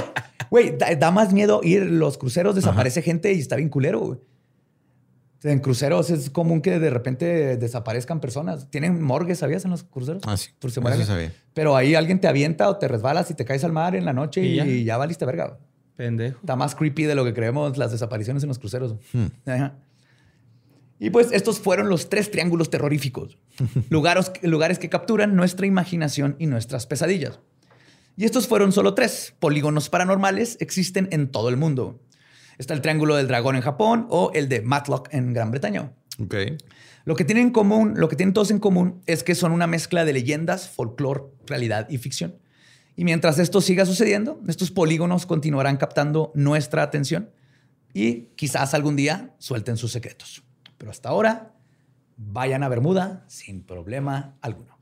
<laughs> güey. Da, da más miedo ir los cruceros, desaparece gente y está bien culero, güey. En cruceros es común que de repente desaparezcan personas. Tienen morgues, ¿sabías? En los cruceros. Ah, sí. Por si Eso muere alguien. sabía. Pero ahí alguien te avienta o te resbalas y te caes al mar en la noche y, Y ya? ya. valiste verga. Pendejo. Está más creepy de lo que creemos las desapariciones en los cruceros. Hmm. Ajá. Y pues estos fueron los tres triángulos terroríficos. <laughs> lugares, lugares que capturan nuestra imaginación y nuestras pesadillas. Y estos fueron solo tres. Polígonos paranormales existen en todo el mundo. Está el Triángulo del Dragón en Japón o el de Matlock en Gran Bretaña. Ok. Lo que tienen en común, lo que tienen todos en común es que son una mezcla de leyendas, folclore, realidad y ficción. Y mientras esto siga sucediendo, estos polígonos continuarán captando nuestra atención y quizás algún día suelten sus secretos. Pero hasta ahora, vayan a Bermuda sin problema alguno.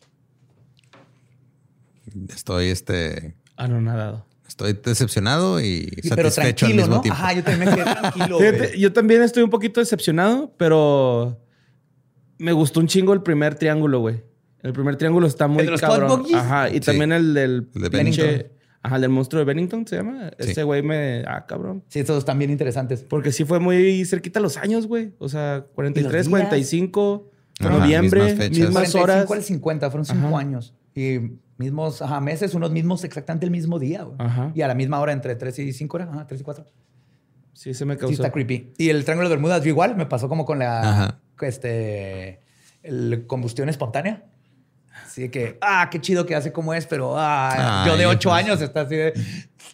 Estoy, este, Anonadado. Estoy decepcionado y Sí, pero satisfecho al tranquilo, mismo ¿no? tiempo. Ajá, yo también me quedé tranquilo. Fíjate, yo también estoy un poquito decepcionado, pero me gustó un chingo el primer triángulo, güey. El primer triángulo está muy ¿El cabrón. Ajá, y Sí. también el del El de pinche- Bennington. Ajá, el del monstruo de Bennington se llama. Sí. Ese güey me. Ah, cabrón. Sí, estos están bien interesantes. Porque sí fue muy cerquita los años, güey. O sea, 43, días? 45, Ajá, noviembre, mismas mismas 45 horas. al 50, fueron cinco Ajá. años. Y mismos ajá, meses, unos mismos exactamente el mismo día. güey. Ajá. Y a la misma hora, entre 3 y 5 horas, ajá, 3 y 4. Sí, se me Sí, causó. está creepy. Y el Triángulo de Bermudas, yo igual, me pasó como con la Ajá. este, el combustión espontánea. Así que, ah, qué chido que hace como es, pero ah, Ay, yo de 8 pues. años está así de,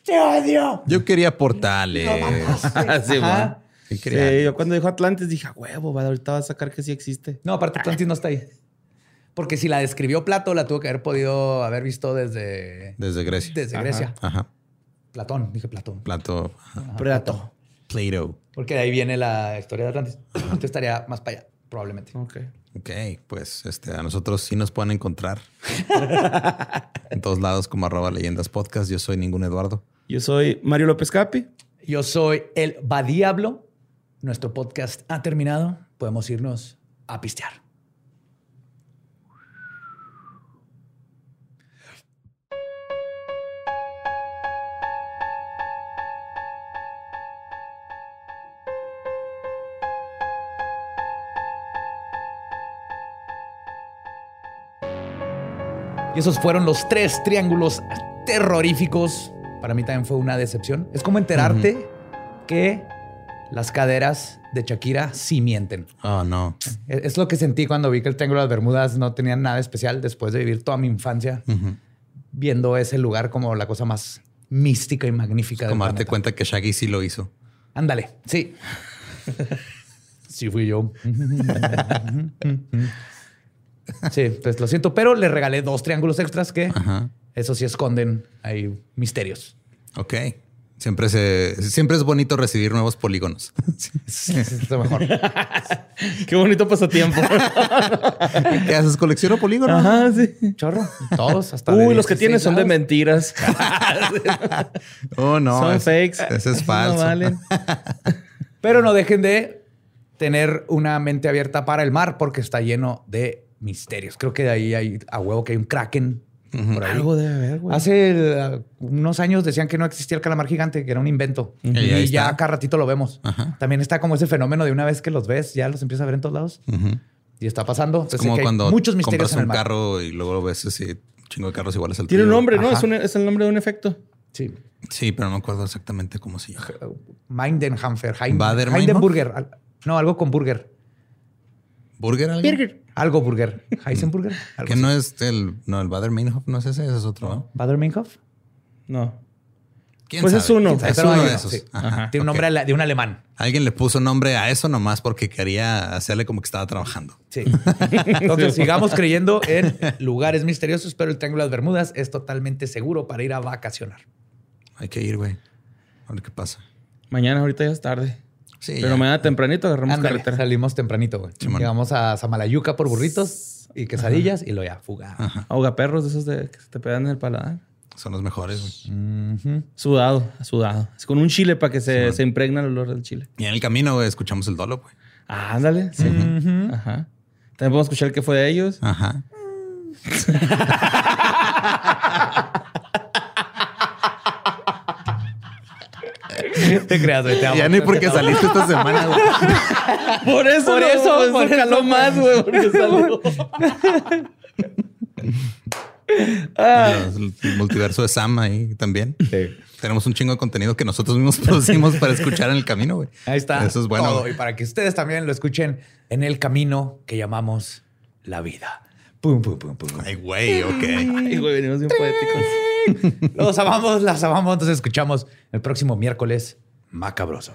¡te odio! Yo quería portales. <laughs> Sí, Ajá. Sí, quería- Sí, yo cuando dijo Atlantis dije, "A huevo, ahorita va a sacar que sí existe. No, aparte Atlantis no está ahí. Porque si la describió Plato, la tuvo que haber podido haber visto desde, Desde Grecia. desde Ajá. Grecia. Ajá. Platón, dije Platón. Plato. ajá. Predato. Plato. Porque de ahí viene la historia de Atlantis. <clears throat> Entonces estaría más para allá, probablemente. Ok. Ok, pues este, a nosotros sí nos pueden encontrar <laughs> en todos lados como arroba leyendas podcast. Yo soy ningún Eduardo. Yo soy Mario López Capi. Yo soy el Badiablo. Nuestro podcast ha terminado. Podemos irnos a pistear. Y esos fueron los tres triángulos terroríficos. Para mí también fue una decepción. Es como enterarte que las caderas de Shakira sí mienten. Oh, no. Es es lo que sentí cuando vi que el Triángulo de las Bermudas no tenía nada especial después de vivir toda mi infancia viendo ese lugar como la cosa más mística y magnífica del Como darte planeta. cuenta que Shaggy sí lo hizo. Ándale, sí. <laughs> sí fui yo. <laughs> sí, pues lo siento, pero le regalé dos triángulos extras que Ajá. eso sí esconden ahí misterios. Ok. Siempre, se, siempre es bonito recibir nuevos polígonos. <laughs> Es lo mejor. <laughs> Qué bonito pasatiempo. <laughs> ¿Qué haces? ¿Colecciono polígonos? Ajá, sí. Chorro. Todos hasta Uy, los que 16 tienes son de mentiras. Oh, no. son es- fakes. Ese es No falso. valen. Pero no dejen de tener una mente abierta para el mar porque está lleno de misterios. Creo que de ahí hay a huevo que hay un kraken por ahí. Algo debe haber, güey. Hace uh, unos años decían que no existía el calamar gigante, que era un invento. Y Y, ahí ya cada ratito lo vemos. Ajá. También está como ese fenómeno de una vez que los ves, ya los empiezas a ver en todos lados. Ujú. Y está pasando. Es Entonces, como que hay cuando muchos misterios compras en el un mar. carro y luego lo ves así, chingo de carros iguales al Tiene un nombre, ¿no? Es, un- es el nombre de un efecto. Sí. Sí, pero no me acuerdo exactamente cómo se llama. Mindenhamfer. Heim- Bader-Meinhof. Heidenburger. No, algo con burger. ¿Burger alguien? Algo burger. Heisenburger. <laughs> algo Que así. no es el... No, el Bader-Meinhof no es ese, ese es otro. ¿no? Bader-Meinhof. No. ¿Quién Pues sabe? es uno. ¿Quién sabe? Es uno de esos. sí. Ajá, Tiene un nombre de un alemán. Alguien le puso nombre a eso nomás porque quería hacerle como que estaba trabajando. Sí. Entonces sigamos creyendo en lugares misteriosos, pero el Triángulo de las Bermudas es totalmente seguro para ir a vacacionar. Hay que ir, güey. A ver qué pasa. Mañana, ahorita ya es tarde. Sí, Pero ya. mañana tempranito agarramos Ándale, carretera. salimos tempranito, güey. Simón. Llegamos a Samalayuca por burritos y quesadillas y lo ya fuga. Ahoga perros de esos de, que se te pegan en el paladar. Son los mejores, güey. Sudado, sudado. Es con un chile para que se, se impregna el olor del chile. Y en el camino, güey, escuchamos el dolo, güey. Ah, ándale. Sí. Ajá. También podemos escuchar el que fue de ellos. Ajá. <laughs> Te creas, güey. Te amo. Ya ni porque Te amo. saliste esta semana, güey. <laughs> Por eso, Por eso, por eso caló más, güey, porque salió. <laughs> Los- El multiverso de Sam ahí también. Tenemos un chingo de contenido que nosotros mismos <laughs> producimos para escuchar en el camino, güey. Ahí está. Eso es bueno. todo. güey. Y para que ustedes también lo escuchen en el camino que llamamos la vida. Pum, pum, pum, pum. Ay, güey, ok. Ay, güey, venimos bien poéticos. Los amamos, las amamos. Entonces escuchamos el próximo miércoles macabroso.